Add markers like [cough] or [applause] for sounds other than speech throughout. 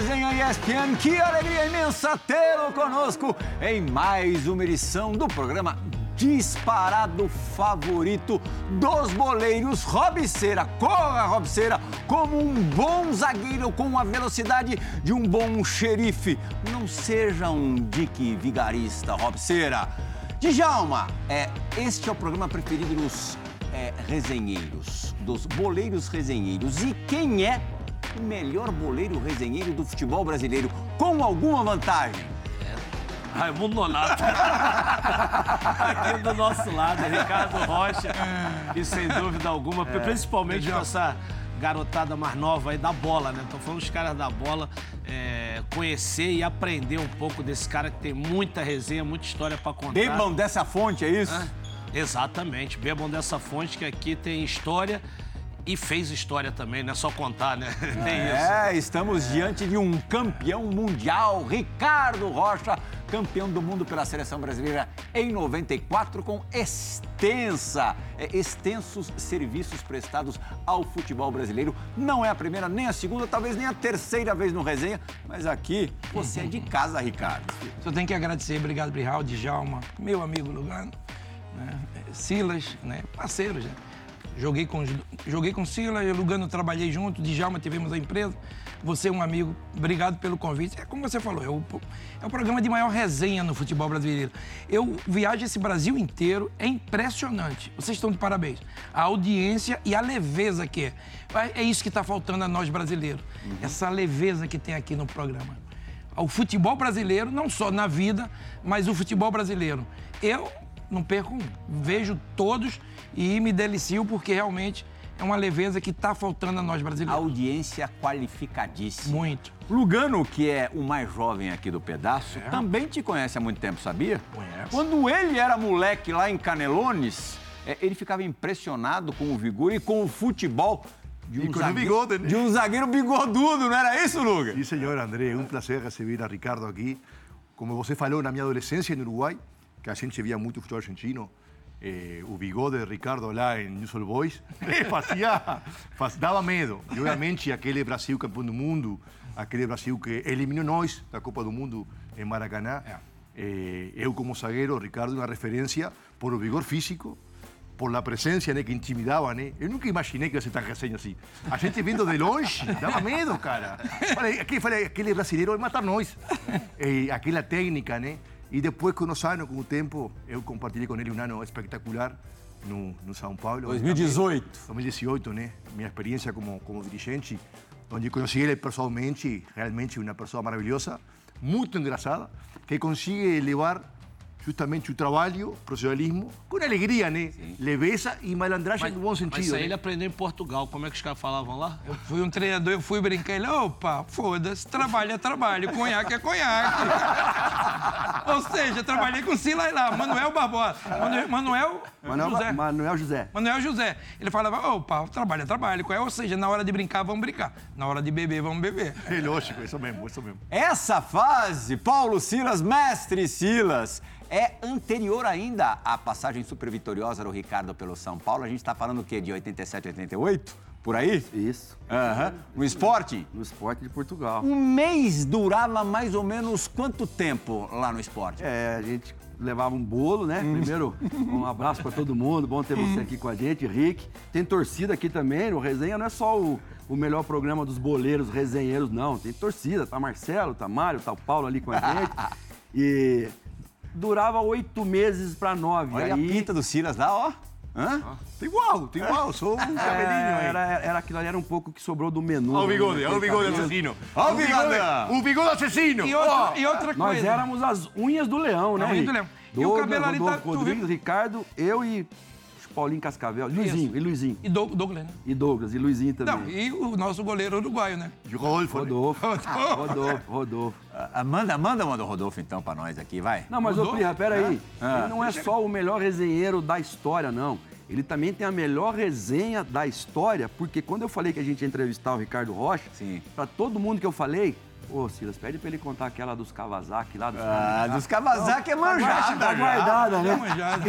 Resenha ESPN. Que alegria imensa tê-lo conosco em mais uma edição do programa disparado favorito dos boleiros. Robceira, corra Robceira, como um bom zagueiro com a velocidade de um bom xerife. Não seja um dique vigarista, Robceira. Djalma, é, este é o programa preferido dos é, resenheiros, dos boleiros resenheiros. E quem é o melhor boleiro resenheiro do futebol brasileiro, com alguma vantagem? Raimundo Nonato. [laughs] Aqui do nosso lado, Ricardo Rocha. E sem dúvida alguma, É. principalmente com essa garotada mais nova aí da bola, né? Tô falando dos caras da bola, é, conhecer e aprender um pouco desse cara que tem muita resenha, muita história pra contar. Bebam dessa fonte, é isso? Hã? Exatamente, bebam dessa fonte que aqui tem história e fez história também, não é só contar, né? [laughs] Tem isso. É, estamos diante de um campeão mundial, Ricardo Rocha, campeão do mundo pela seleção brasileira em 94, com extensa, é, extensos serviços prestados ao futebol brasileiro. Não é a primeira, nem a segunda, talvez nem a terceira vez no resenha, mas aqui você é de casa, Ricardo. Só tenho que agradecer, obrigado, Brihal, Djalma, meu amigo Lugano, né? Silas, né? parceiros. Né? Joguei com, joguei com Silas, eu Lugano trabalhei junto, Djalma tivemos a empresa. Você é um amigo, obrigado pelo convite. É como você falou, é o, é o programa de maior resenha no futebol brasileiro. Eu viajo esse Brasil inteiro, é impressionante. Vocês estão de parabéns. A audiência e a leveza que é. É isso que está faltando a nós brasileiros. Essa leveza que tem aqui no programa ao futebol brasileiro, não só na vida, mas o futebol brasileiro. Eu não perco um, vejo todos e me delicio porque realmente é uma leveza que está faltando a nós brasileiros. Audiência qualificadíssima. Muito. Lugano, que é o mais jovem aqui do pedaço, também te conhece há muito tempo, sabia? Conheço. Quando ele era moleque lá em Canelones, é, ele ficava impressionado com o vigor e com o futebol de E um, com o bigode, né? de um zagueiro bigodudo, não era isso, Luga? Sí, señor André, un placer recibir a Ricardo aqui. Como você falou, na minha adolescência em Uruguai, que a gente via muito futebol argentino, eh, o bigode de Ricardo lá em News All Boys, [laughs] eh, fazia, faz, dava medo. E, obviamente, aquele Brasil campeão do mundo, aquele Brasil que eliminou nós da Copa do Mundo em Maracanã, eh, eu como zagueiro, Ricardo, uma referência por o vigor físico, por la presencia né, que intimidava, né? Eu nunca imaginei que ia ser tão resenha assim. A gente vindo de longe, dava medo, cara. Falei, aquele, falei, aquele brasileiro vai matar nós. E aquela técnica, né? E depois, com os anos, com o tempo, eu compartilhei com ele um ano espetacular no, no São Paulo. 2018. 2018, né? Minha experiência como, como dirigente, onde conheci ele pessoalmente, realmente uma pessoa maravilhosa, muito engraçada, que consegue levar justamente o trabalho, profissionalismo, com alegria, né? Leveza e malandragem no bom Mas sentido. isso aí né? ele aprendeu em Portugal. Como é que os caras falavam lá? Eu fui um treinador, eu fui brincar, ele, opa, foda-se, trabalho é trabalho, conhaque é conhaque. [laughs] Ou seja, trabalhei com Silas lá, Manuel Barbosa, Manuel, Manuel Manuel, José. Manuel José. Manuel José. Ele falava, opa, trabalho é trabalho. Ou seja, na hora de brincar, vamos brincar. Na hora de beber, vamos beber. É lógico, isso mesmo, isso mesmo. Essa fase, Paulo Silas, mestre Silas, é anterior ainda à passagem super vitoriosa do Ricardo pelo São Paulo. A gente está falando o quê? De 87, 88? Por aí? Isso. Aham. No esporte? No esporte de Portugal. Um mês durava mais ou menos quanto tempo lá no esporte? É, a gente levava um bolo, né? Primeiro, um abraço para todo mundo. Bom ter você aqui com a gente, Rick. Tem torcida aqui também. O Resenha não é só o, o melhor programa dos boleiros resenheiros, não. Tem torcida. Tá Marcelo, tá Mário, tá o Paulo ali com a gente. [laughs] E durava oito meses para nove. Olha Aí, a pinta do Silas lá, ó. Hã? Tem igual, tem igual, sou um cabelinho é, era, era, aquilo ali era um pouco que sobrou do menu. Olha o bigode, né? olha o bigode assassino. Ó o bigode, o bigode assassino. E outra, e outra Nós coisa. éramos as unhas do leão, né? As unhas do leão. E o Douglas, cabelo ali tá- Rodolfo tu Rodrigues, viu? Ricardo, eu e Paulinho Cascavel. Luizinho, e Luizinho. E Doug- Douglas, né? E Douglas, e Luizinho também. Não, e o nosso goleiro uruguaio, né? De Rodolfo. né? Rodolfo. Rodolfo, Rodolfo. Ah, Manda, manda, manda o Rodolfo então pra nós aqui, vai. Não, mas ô Rodolfo? Prira, peraí. Ah. Ele não é só o melhor resenheiro da história, não. Ele também tem a melhor resenha da história, porque quando eu falei que a gente ia entrevistar o Ricardo Rocha, Sim. pra todo mundo que eu falei, Ô, Silas, pede pra ele contar aquela dos Kawasaki lá. Dos Ah, dos Kawasaki é manjada. Tá já. guardada, né? Manjado.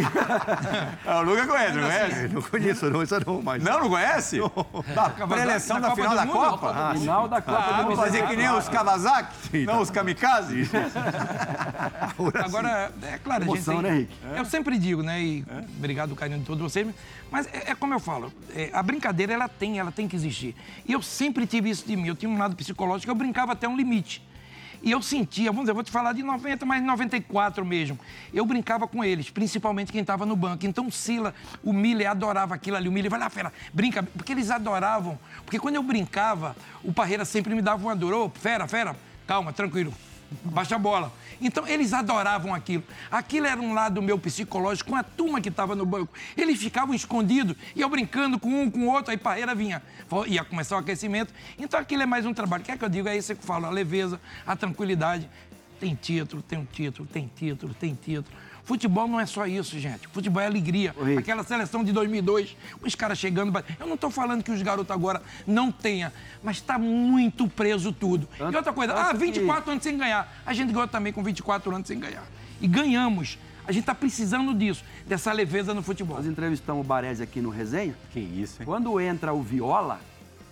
Ah, o Lucas [laughs] conhece, não conhece? No conheço, no, esa no, mas... Não, não conhece? Da preleção da Copa final da? Copa? Final da Copa Ah, do vamos Mundo. fazer que nem os Kawasaki? Não, os kamikaze? Agora, é claro, a gente Emoção, tem- né, Rick? Eu sempre digo, né? E obrigado, carinho de todos vocês. Mas é, é como eu falo, é, a brincadeira ela tem, ela tem que existir. E eu sempre tive isso de mim. Eu tinha um lado psicológico, eu brincava até um limite. E eu sentia, vamos dizer, vou te falar de 90, mas 94 mesmo. Eu brincava com eles, principalmente quem estava no banco. Então, o Sila, o Miller adorava aquilo ali. O Miller, vai lá, fera, brinca. Porque eles adoravam. Porque quando eu brincava, o Parreira sempre me dava uma dor. Ô, fera, fera, calma, tranquilo. Baixa a bola. Então, eles adoravam aquilo. Aquilo era um lado meu psicológico com a turma que estava no banco. Eles ficavam escondidos, e eu brincando com um, com o outro, aí Parreira vinha. Ia começar o aquecimento. Então, aquilo é mais um trabalho. O que é que eu digo? É isso que eu falo, a leveza, a tranquilidade. Tem título, tem um título, tem título, tem título. Futebol não é só isso, gente. Futebol é alegria. Rick. Aquela seleção de 2002, os caras chegando. Eu não estou falando que os garotos agora não tenham, mas está muito preso tudo. e outra coisa, ah, que- 24 anos sem ganhar. A gente ganhou também com 24 anos sem ganhar. E ganhamos. A gente está precisando disso, dessa leveza no futebol. Nós entrevistamos o Baresi aqui no Resenha. Que isso, hein? Quando entra o Viola,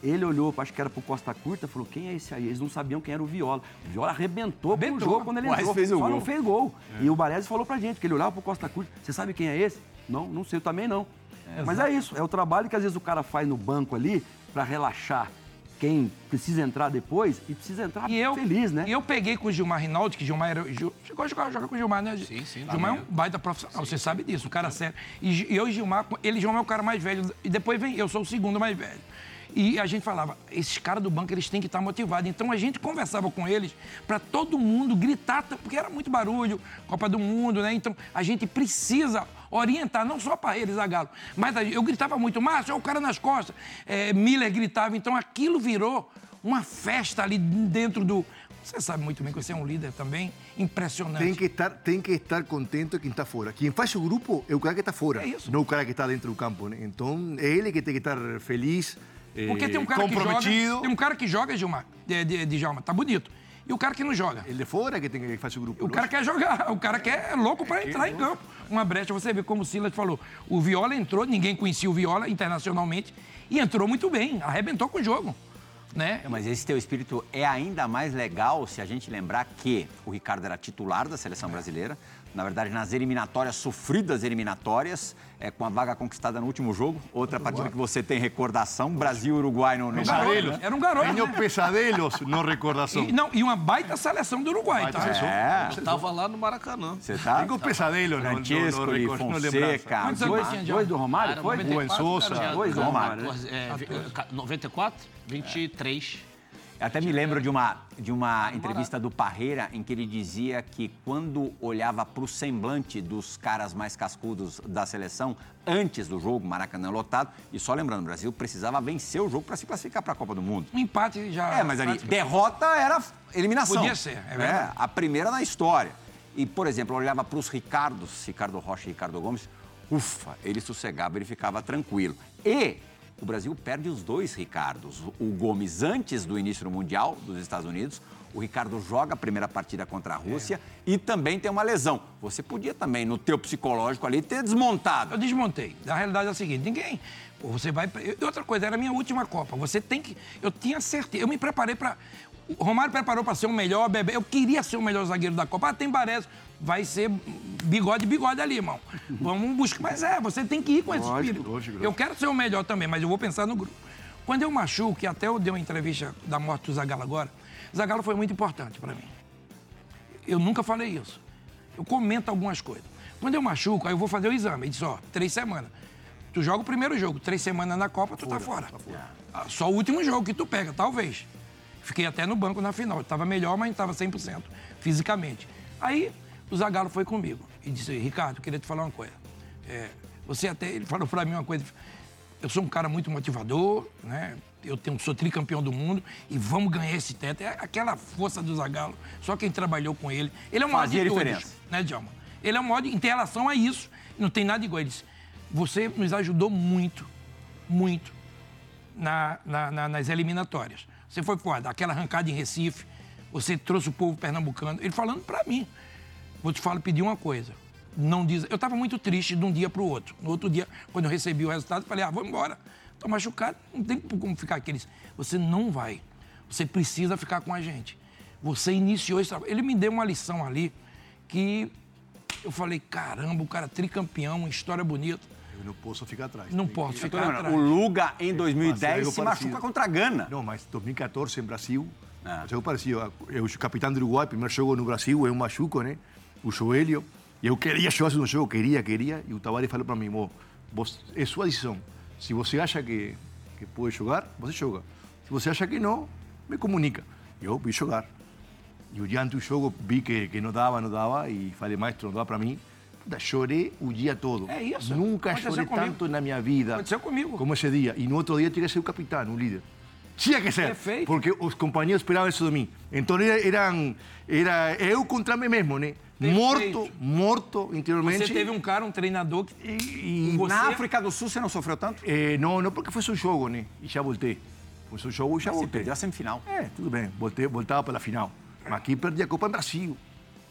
ele olhou, acho que era pro Costa Curta, falou: quem é esse aí? Eles não sabiam quem era o Viola. O Viola arrebentou, com o Arrebentou. jogo quando ele entrou. fez o só gol. não fez gol. E o Baresi falou pra gente que ele olhava pro Costa Curta: você sabe quem é esse? Não, não sei, eu também não. Mas é isso, é o trabalho que às vezes o cara faz no banco ali pra relaxar quem precisa entrar depois e precisa entrar E eu, feliz, né? E eu peguei com o Gilmar Rinaldi, que Gilmar era. Gil, chegou a jogar, jogar com o Gilmar, né? Sim, sim, Gilmar é um baita profissional, você sabe disso, um cara sério. E, Gi- e eu e Gilmar, ele Gilmar é o cara mais velho, e depois vem eu, sou o segundo mais velho. E a gente falava, esses caras do banco, eles têm que estar motivados. Então a gente conversava com eles para todo mundo gritar, porque era muito barulho, Copa do Mundo, né? Então a gente precisa orientar, não só para eles, a Galo, mas a- eu gritava muito, Márcio, o cara nas costas. É, Miller gritava, então aquilo virou uma festa ali dentro do. Você sabe muito bem que você é um líder também, impressionante. Tem que estar, tem que estar contente quem está fora. Quem faz o grupo é o cara que está fora, É isso. não o cara que está dentro do campo. Né? Então, é ele que tem que estar feliz, Porque tem um cara que comprometido. joga. Tem um cara que joga, Gilmar, de, de, de Djalma, tá bonito. E o cara que não joga. Ele de fora que tem que fazer o grupo. O cara quer jogar, [laughs] o cara quer é louco para entrar em campo. Uma brecha, você vê como o Silas falou. O Viola entrou, ninguém conhecia o Viola internacionalmente e entrou muito bem, arrebentou com o jogo. Né? É, Mas esse teu espírito é ainda mais legal se a gente lembrar que o Ricardo era titular da seleção brasileira. Na verdade, nas eliminatórias, sofridas eliminatórias, é, com a vaga conquistada no último jogo. Outra partida que você tem recordação, Brasil e Uruguai no, no Pesadelos. Era um garoto, Tenho né? pesadelos, não recordação. E, não, e uma baita seleção do Uruguai, tá? É, Eu tava lá no Maracanã. você tá? Tenho pesadelos, não, não, Francesco não, e não. Fonseca. Anos Dois, já? dois do Romário, foi? 94, Rubem Sousa. Dois do Romário. Romário, É, vi- ca- 94, 23. Eu até me lembro de uma, de uma entrevista do Parreira em que ele dizia que quando olhava para o semblante dos caras mais cascudos da seleção, antes do jogo, Maracanã lotado, e só lembrando, o Brasil precisava vencer o jogo para se classificar para a Copa do Mundo. Um empate já. É, mas ali, derrota era eliminação. Podia ser, é verdade. a primeira na história. E, por exemplo, olhava para os Ricardos, Ricardo Rocha e Ricardo Gomes, ufa, ele sossegava, ele ficava tranquilo. E o Brasil perde os dois Ricardos. O Gomes antes do início do Mundial dos Estados Unidos, o Ricardo joga a primeira partida contra a Rússia e também tem uma lesão. Você podia também, no teu psicológico ali, ter desmontado. Eu desmontei. A realidade é a seguinte: ninguém. Você vai. Outra coisa, era a minha última Copa. Você tem que. Eu tinha certeza. Eu me preparei para. O Romário preparou para ser o melhor, bebê. Eu queria ser o melhor zagueiro da Copa. Ah, tem Barés. Vai ser bigode, bigode ali, irmão. Vamos buscar. Mas é, você tem que ir com esse Lógico, espírito. lógico, Eu quero ser o melhor também, mas eu vou pensar no grupo. Quando eu machuco, que até eu dei uma entrevista da morte do Zagallo agora, Zagallo foi muito importante para mim. Eu nunca falei isso. Eu comento algumas coisas. Quando eu machuco, aí eu vou fazer o exame. Ele disse, ó, três semanas. Tu joga o primeiro jogo, três semanas na Copa, tu tá fora. Ah, Só o último jogo que tu pega, talvez. Fiquei até no banco na final. Tava melhor, mas não tava 100% fisicamente. Aí o Zagallo foi comigo e disse, Ricardo, queria te falar uma coisa. É, você até, ele falou pra mim uma coisa, eu sou um cara muito motivador, né? Eu tenho, sou tricampeão do mundo e vamos ganhar esse teto. É aquela força do Zagallo, só quem trabalhou com ele. Ele é o maior Fazia de todos, diferença. né, Djalma? Ele é o maior de, em relação a isso, não tem nada igual. Ele disse, você nos ajudou muito, muito na- na- na- nas eliminatórias. Você foi foda, aquela arrancada em Recife, Você trouxe o povo pernambucano. Ele falando para mim. Vou te falar, pedir uma coisa. Não diz. Eu estava muito triste de um dia para o outro. No outro dia, quando eu recebi o resultado, eu falei: ah, vou embora. Estou machucado, não tem como ficar aqui. Ele disse, Você não vai. Você precisa ficar com a gente. Você iniciou esse trabalho. Ele me deu uma lição ali que eu falei: caramba, o cara é tricampeão, uma história bonita. Eu não posso ficar atrás. Não Tem posso que- ficar atrás. O Luga, em Mas 2010, algo se parecido. machuca contra a Gana. Não, mas 2014 em Brasil, Ah. algo parecido. Eu sou capitão do Uruguai, primeiro jogo no Brasil, eu machuco, né? O joelho. E eu queria jogar no jogo, queria, queria. E o Tavares falou para mim, "Mo, vos, é sua decisão. Se você acha que, que pode jogar, você joga. Se você acha que não, me comunica. Eu vi jogar. E o dia antes do jogo vi que, que não dava, não dava. E falei, maestro, não dá para mim. Puta, chorei o dia todo. É isso. Nunca Aconteceu chorei comigo. tanto na minha vida. Aconteceu comigo. Como esse dia. E no outro dia tinha que ser o capitão, o líder. Tinha que ser. Perfeito. Porque os companheiros esperavam isso de mim. Então era, eram, era eu contra mim mesmo, né? Morto, morto interiormente. Você teve um cara, um treinador que. E, e Você- Na África do Sul, você não sofreu tanto? eh, não, não porque foi só um jogo, né? E já voltei. Foi só um jogo e já Você voltei. perdeu a semifinal. É, tudo bem. Voltei, voltava para a final. Mas aqui perdi a Copa em Brasil.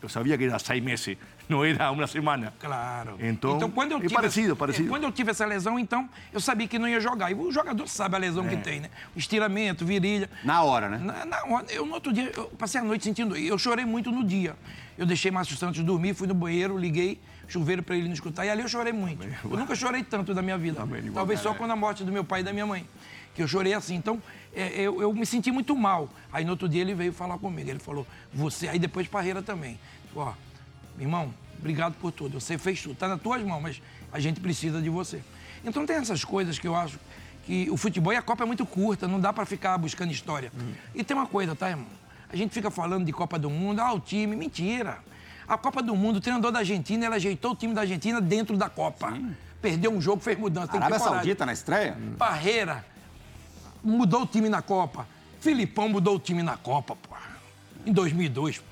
Eu sabia que era seis meses, não era uma semana. Claro. Então, quando eu é tive, parecido, parecido. é, Quando eu tive essa lesão, então, eu sabia que não ia jogar. E o jogador sabe a lesão É. que tem, né? Estiramento, virilha. Na hora, né? Na, na hora, eu no outro dia, eu passei a noite sentindo. Eu chorei muito no dia. Eu deixei Márcio Santos dormir, fui no banheiro, liguei chuveiro para ele não escutar. E ali eu chorei muito. Eu nunca chorei tanto da minha vida. Também. Talvez só quando a morte do meu pai e da minha mãe. Que eu chorei assim. Então, é, eu, eu me senti muito mal. Aí no outro dia ele veio falar comigo. Ele falou, você. Aí depois Parreira também. Ó, irmão, obrigado por tudo. Você fez tudo. Está nas tuas mãos, mas a gente precisa de você. Então tem essas coisas que eu acho que o futebol e a Copa é muito curta, não dá para ficar buscando história. E tem uma coisa, tá, irmão? A gente fica falando de Copa do Mundo, ah, o time, mentira. A Copa do Mundo, o treinador da Argentina, ele ajeitou o time da Argentina dentro da Copa. Perdeu um jogo, fez mudança. Tem Arábia. Saudita na estreia? Barreira mudou o time na Copa. Filipão mudou o time na Copa, pô. Em 2002, pô.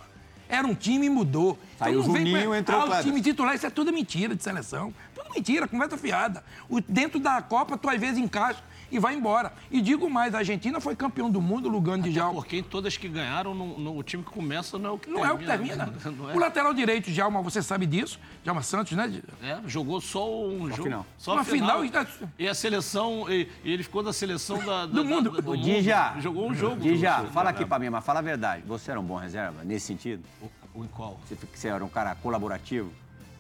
Era um time e mudou. Saiu não vem com- Juninho, entrou ah, o time titular, isso é tudo mentira de seleção. Tudo mentira, conversa fiada. O- dentro da Copa, tu às vezes encaixa e vai embora. E digo mais, a Argentina foi campeão do mundo, Lugano de Jalma. Porque em todas que ganharam, no, no- o time que começa não é o que Não é o que termina. [laughs] Não O é. lateral direito, Djalma, você sabe disso. Djalma Santos, né? É, jogou só um jogo. final. Só Uma final. final e- E a seleção, e, e ele ficou da seleção da, da- Do mundo. da- do Ô, Dija. Jogou um jogo. Dija, fala aqui pra mim, mas fala a verdade. Você era um bom reserva nesse sentido? O, o em qual? Você, você era um cara colaborativo?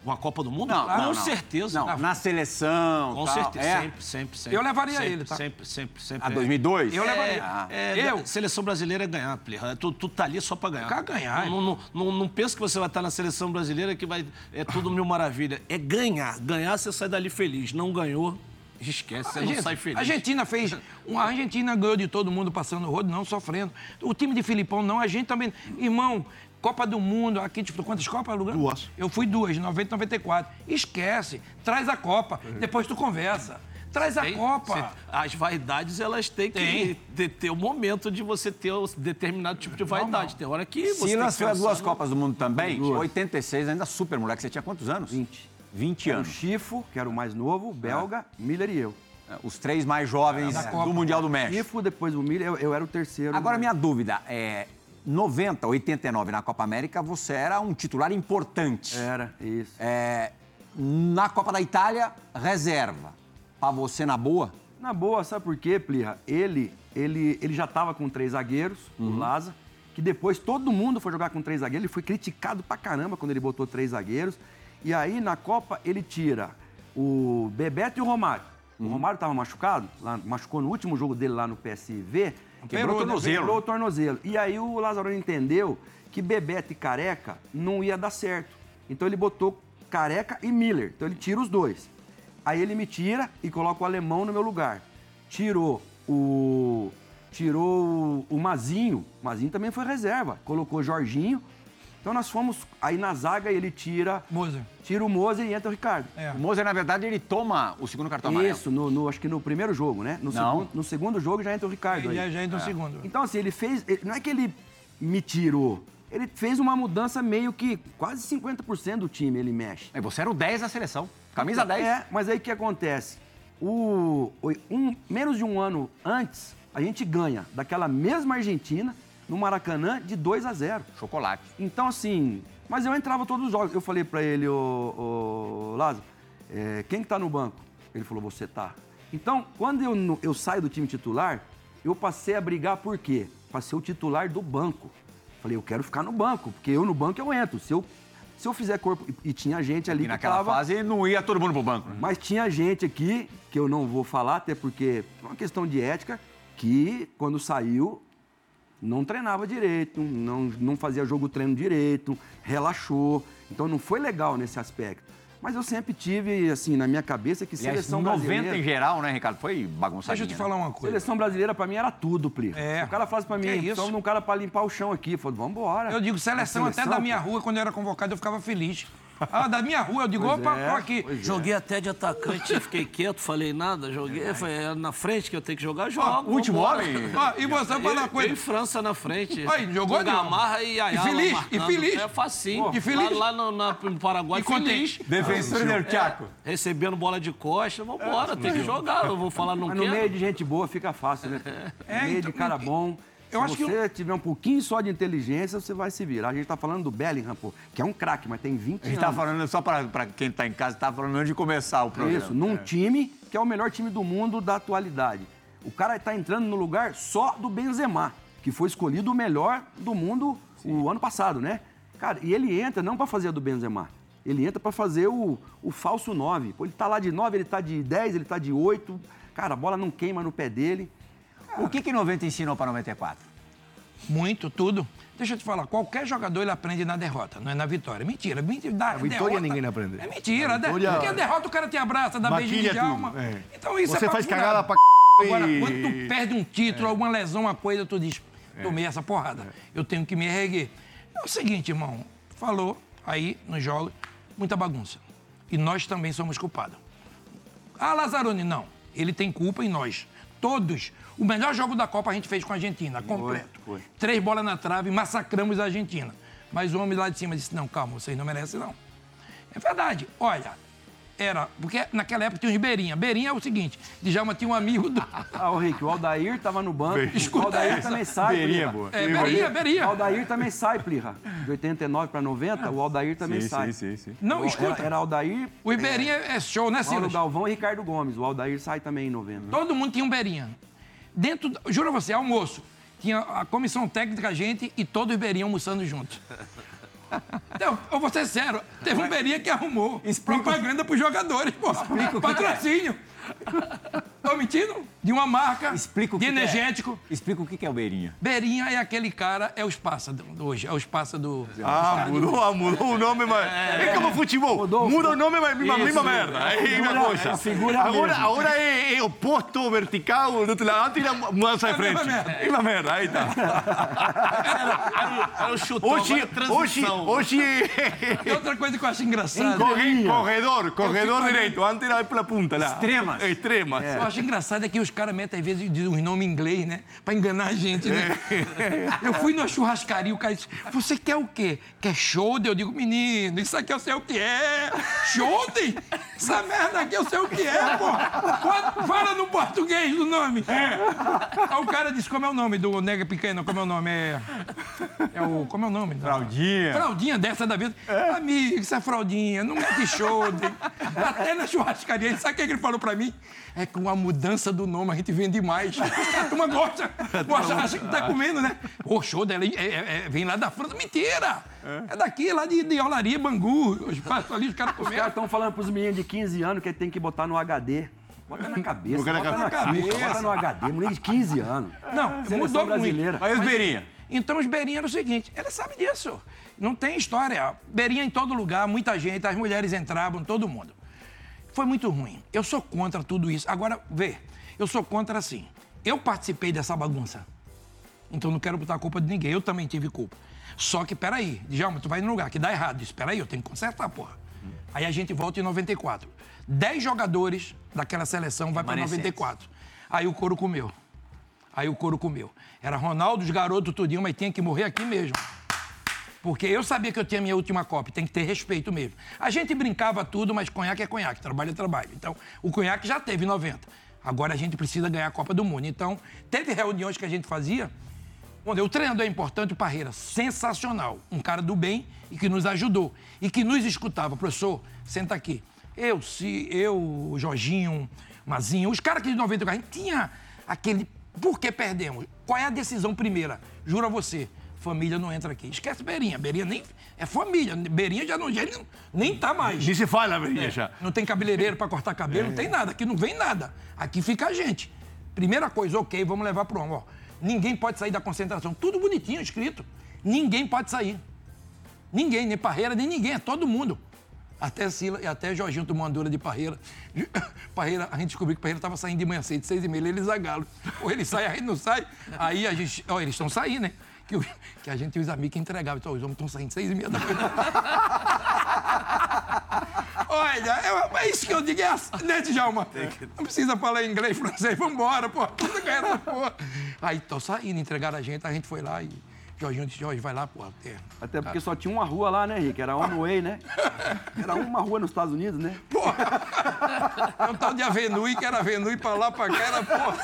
Uma Copa do Mundo? Não, Com não, certeza. Não, na seleção. Com tal. certeza. É. Sempre, sempre, sempre. Eu levaria sempre, ele, tá? Sempre, sempre, sempre. A 2002? Eu levaria. É, Ah. é, Eu? Seleção brasileira é ganhar, Plirra. Tu, tu tá ali só pra ganhar. Pra ganhar, Não, não, não, não pensa que você vai estar na seleção brasileira que vai. É tudo mil maravilha. É ganhar. Ganhar, você sai dali feliz. Não ganhou, esquece, você A não gente- sai feliz. A Argentina fez. A Argentina ganhou de todo mundo passando o rodo, não sofrendo. O time de Filipão, não. A gente também. Irmão, Copa do Mundo, aqui disputou quantas Copas, Lugano? Duas. Eu fui duas, 90 e 94. Esquece. Traz a Copa. Depois tu conversa. Traz a Tem- Copa. cê- as vaidades, elas têm que Tem. ter, o momento de você ter um determinado tipo de vaidade. Tem hora que você Silas tem foi a que duas Copas do Mundo também. 86, ainda super moleque. Você tinha quantos anos? 20. 20 Era o anos. Chifo, que era o mais novo, o belga, Miller e eu. É, Os três mais jovens Da do Copa. Mundial do México. Chifo, depois o Miller, eu, eu era o terceiro. Agora, minha dúvida é... 90, 89 na Copa América, você era um titular importante. Era, isso. É, na Copa da Itália, reserva. Pra você na boa? Na boa, sabe por quê, Plirra? Ele, ele, ele já estava com três zagueiros, o Laza, que depois todo mundo foi jogar com três zagueiros. Ele foi criticado pra caramba quando ele botou três zagueiros. E aí, na Copa, ele tira o Bebeto e o Romário. O Romário estava machucado, lá- machucou no último jogo dele lá no PSV. Quebrou o tornozelo. Quebrou o tornozelo. E aí o Lazzaroni entendeu que Bebeto e Careca não ia dar certo. Então ele botou Careca e Miller. Então ele tira os dois. Aí ele me tira e coloca o alemão no meu lugar. Tirou o. Tirou o Mazinho. O Mazinho também foi reserva. Colocou Jorginho. Então nós fomos. Aí na zaga ele tira. Moza. Tira o Moser e entra o Ricardo. É. O Moser, na verdade, ele toma o segundo cartão amarelo. Isso, no, no- acho que no primeiro jogo, né? No, Não. Segundo, no segundo jogo já entra o Ricardo. aí. Já, entra no segundo. Então, assim, ele fez. ele- não é que ele me tirou. Ele fez uma mudança meio que quase 50% do time ele mexe. E você era o 10 da seleção. Camisa 10. É, mas aí o que acontece? O, o- um, menos de um ano antes, a gente ganha daquela mesma Argentina no Maracanã de 2 a 0. Chocolate. Então, assim, mas eu entrava todos os jogos. Eu falei pra ele, ô, ô Lázaro, é, quem que tá no banco? Ele falou, você tá. Então, quando eu, eu saio do time titular, eu passei a brigar por quê? Pra ser o titular do banco. Falei, eu quero ficar no banco, porque eu no banco eu entro. Se eu, se eu fizer corpo. E, e tinha gente ali E que naquela tava, fase não ia todo mundo pro banco. né? mas tinha gente aqui, que eu não vou falar, até porque é uma questão de ética, que quando saiu não treinava direito, não, não fazia jogo treino direito, relaxou. Então não foi legal nesse aspecto. Mas eu sempre tive, assim, na minha cabeça que Aliás, seleção 90 brasileira... em geral, né, Ricardo? Foi bagunçadinha. Deixa eu te né? falar uma coisa. Seleção brasileira pra mim era tudo, Pli. É. O cara falasse pra mim, Que isso? precisamos de um cara pra limpar o chão aqui. Eu falei, vambora. Eu digo, seleção, A até da minha pô. rua, quando eu era convocado, eu ficava feliz. Ah, da minha rua, eu digo, Pois opa, é, aqui. é. Joguei até de atacante, fiquei quieto, falei nada, joguei. Foi é na frente que eu tenho que jogar, jogo. último homem? Ó, e você fala uma coisa. e França na frente. Aí, jogou de novo. Gamarra e Ayala E feliz, marcando. e feliz. É facinho. E feliz. Lá, lá no, na- no Paraguai, E feliz. Defensor del Chaco. Recebendo bola de costa, vambora, tem que jogar. Eu vou falar não Mas no meio de gente boa fica fácil, né? É, no meio então, de cara e- bom. Eu se acho que você tiver um pouquinho só de inteligência, você vai se virar. A gente tá falando do Bellingham, pô, que é um craque, mas tem 20 A gente anos. tá falando, só para quem tá em casa, tá falando antes de começar o programa. Isso, num time que é o melhor time do mundo da atualidade. O cara tá entrando no lugar só do Benzema, que foi escolhido o melhor do mundo o ano passado, né? Cara, e ele entra não pra fazer a do Benzema. Ele entra pra fazer o, o falso 9. Pô, ele tá lá de 9, ele tá de 10, ele tá de 8. Cara, a bola não queima no pé dele. O que que 90 ensinou para 94? Muito, tudo. Deixa eu te falar, qualquer jogador ele aprende na derrota, não é na vitória. Mentira, mentira. Da, vitória derrota- ninguém aprende. É mentira. A de- vitória- Porque a derrota o cara te abraça, dá beijo Maquilha de alma. é. Então isso Você é faz cagada pra Agora, e- quando tu perde um título, alguma lesão, uma coisa, tu diz, tomei essa porrada, eu tenho que me erguer. É o seguinte, irmão, falou aí nos jogos, muita bagunça. E nós também somos culpados. Ah, Lazzaroni, não. Ele tem culpa em nós. Todos. O melhor jogo da Copa a gente fez com a Argentina, completo. foi. Três bolas na trave, massacramos a Argentina. Mas o homem lá de cima disse, não, calma, vocês não merecem, não. É verdade. Olha, era... Porque naquela época tinha os Beirinha. Beirinha é o seguinte, Djalma tinha um amigo do... [laughs] Ah, o Rick, o Aldair tava no banco. Escuta o Aldair essa. também sai, Beirinha, Plirra. boa. É, Beirinha, O Beirinha. Aldair também sai, Plirra. De 89 para 90, o Aldair também sai. sim, sim. Não, Era, escuta, era Aldair, o Ibeirinha é show, né, Paulo Silas? Galvão e Ricardo Gomes. O Aldair sai também em 90. Todo mundo tinha um Beirinha. Dentro, do- juro a você, almoço. Tinha a comissão técnica, a gente e todos os Beirinha almoçando juntos. Então, eu vou ser sério, teve um Beirinha que arrumou propaganda pros jogadores, pô. Patrocínio. Tô mentindo? De uma marca Explica o de energético. É. Explica o que é o Beirinha. Beirinha é aquele cara, é passa do- hoje, é os passa do. Ah, mudou, ah, mudou o nome, mas. É, como futebol. Mudou. Muda o nome, mas mesma, mesma merda. É coisa. é, figura agora mesmo. agora é, é oposto, vertical, do outro lado, antes era mudança de É a mesma frente. merda. Mesma merda, aí tá. Era o chutão, Hoje, é hoje, hoje E outra coisa que eu acho engraçada. corre- corredor, corredor direito. Antes era pela punta lá. Extremas. Extremas. Eu acho engraçado é que os caras metem, às vezes, dizem um nome em inglês, né? Pra enganar a gente, né? Eu fui numa churrascaria, o cara disse, você quer o quê? Quer shoulder? Eu digo, menino, isso aqui eu sei o que é. Shoulder? Essa merda aqui eu sei o que é, pô. Fala- Fala no português do nome. Aí o cara disse, como é o nome do nega pequeno? Como é o nome? É, é o... Como é o nome? Fraldinha. Fraldinha dessa da vida. Amigo, isso é fraldinha, não mete shoulder. Até na churrascaria, sabe o que ele falou pra mim? É que com a mudança do nome a gente vende mais. A turma gosta. [laughs] Gosta, acha que tá comendo, né? O shoulder é, é- é- vem lá da França. Mentira! É daqui, lá de, de Olaria, Bangu. Os passos ali, os caras Os caras comendo. estão falando pros meninos de 15 anos que tem que botar no HD. Bota na cabeça, Bota na bota na cabeça. cabeça, bota no HD. Mulher de 15 anos. Não, Seleção mudou brasileira. muito. Mas os Beirinha? Então os Beirinha era o seguinte, ele sabe disso. Não tem história. Beirinha em todo lugar, muita gente, as mulheres entravam, todo mundo. Foi muito ruim. Eu sou contra tudo isso. Agora, vê, eu sou contra assim. Eu participei dessa bagunça. Então não quero botar a culpa de ninguém. Eu também tive culpa. Só que, peraí, Djalma, tu vai num lugar que dá errado. Isso, peraí, eu tenho que consertar, porra. Aí a gente volta em 94. Dez jogadores daquela seleção vai para Remanescentes. 94. Aí o couro comeu. Aí o couro comeu. Era Ronaldo, os garotos, tudinho, mas tinha que morrer aqui mesmo. Porque eu sabia que eu tinha minha última Copa, tem que ter respeito mesmo. A gente brincava tudo, mas conhaque é conhaque, trabalho é trabalho. Então, o conhaque já teve em 90. Agora a gente precisa ganhar a Copa do Mundo. Então, teve reuniões que a gente fazia, Bom, o treinador é importante, o Parreira, sensacional. Um cara do bem e que nos ajudou. E que nos escutava. Professor, senta aqui. Eu, se eu, Jorginho, Mazinho, os caras que de 90 a gente tinha aquele. Por que perdemos? Qual é a decisão primeira? Juro a você, família não entra aqui. Esquece Beirinha. Beirinha nem. É família. Beirinha já não. Já nem, nem tá mais. Ni se fala, Beirinha, já. Não tem cabeleireiro para cortar cabelo, não tem nada. Aqui não vem nada. Aqui fica a gente. Primeira coisa, ok, vamos levar pro homem. Ó, ninguém pode sair da concentração. Tudo bonitinho escrito. Ninguém pode sair. Ninguém, nem Parreira, nem ninguém, é todo mundo. Até Sila e até Jorginho tomou uma dura de Parreira. [coughs] Parreira, a gente descobriu que Parreira estava saindo de manhã cedo, seis e meia, ele zagalo. Ou ele sai, a gente não sai. Aí a gente, ó, eles estão saindo, né? Que, o- que a gente e os amigos entregavam. Então, os homens estão saindo seis e meia da manhã. [laughs] Olha, é, é isso que eu digo, é assim, né, Djalma? Não precisa falar inglês, francês, vambora, pô. Tudo ganha essa porra. Aí, tô saindo, entregaram a gente, a gente foi lá e Jorginho disse, Jorge, vai lá, pô. É, Até porque só tinha uma rua lá, né, Rick? Era One Way, né? [laughs] Era uma rua nos Estados Unidos, né? Porra! É um tal de Avenue, que era Avenue pra lá, pra cá, era porra.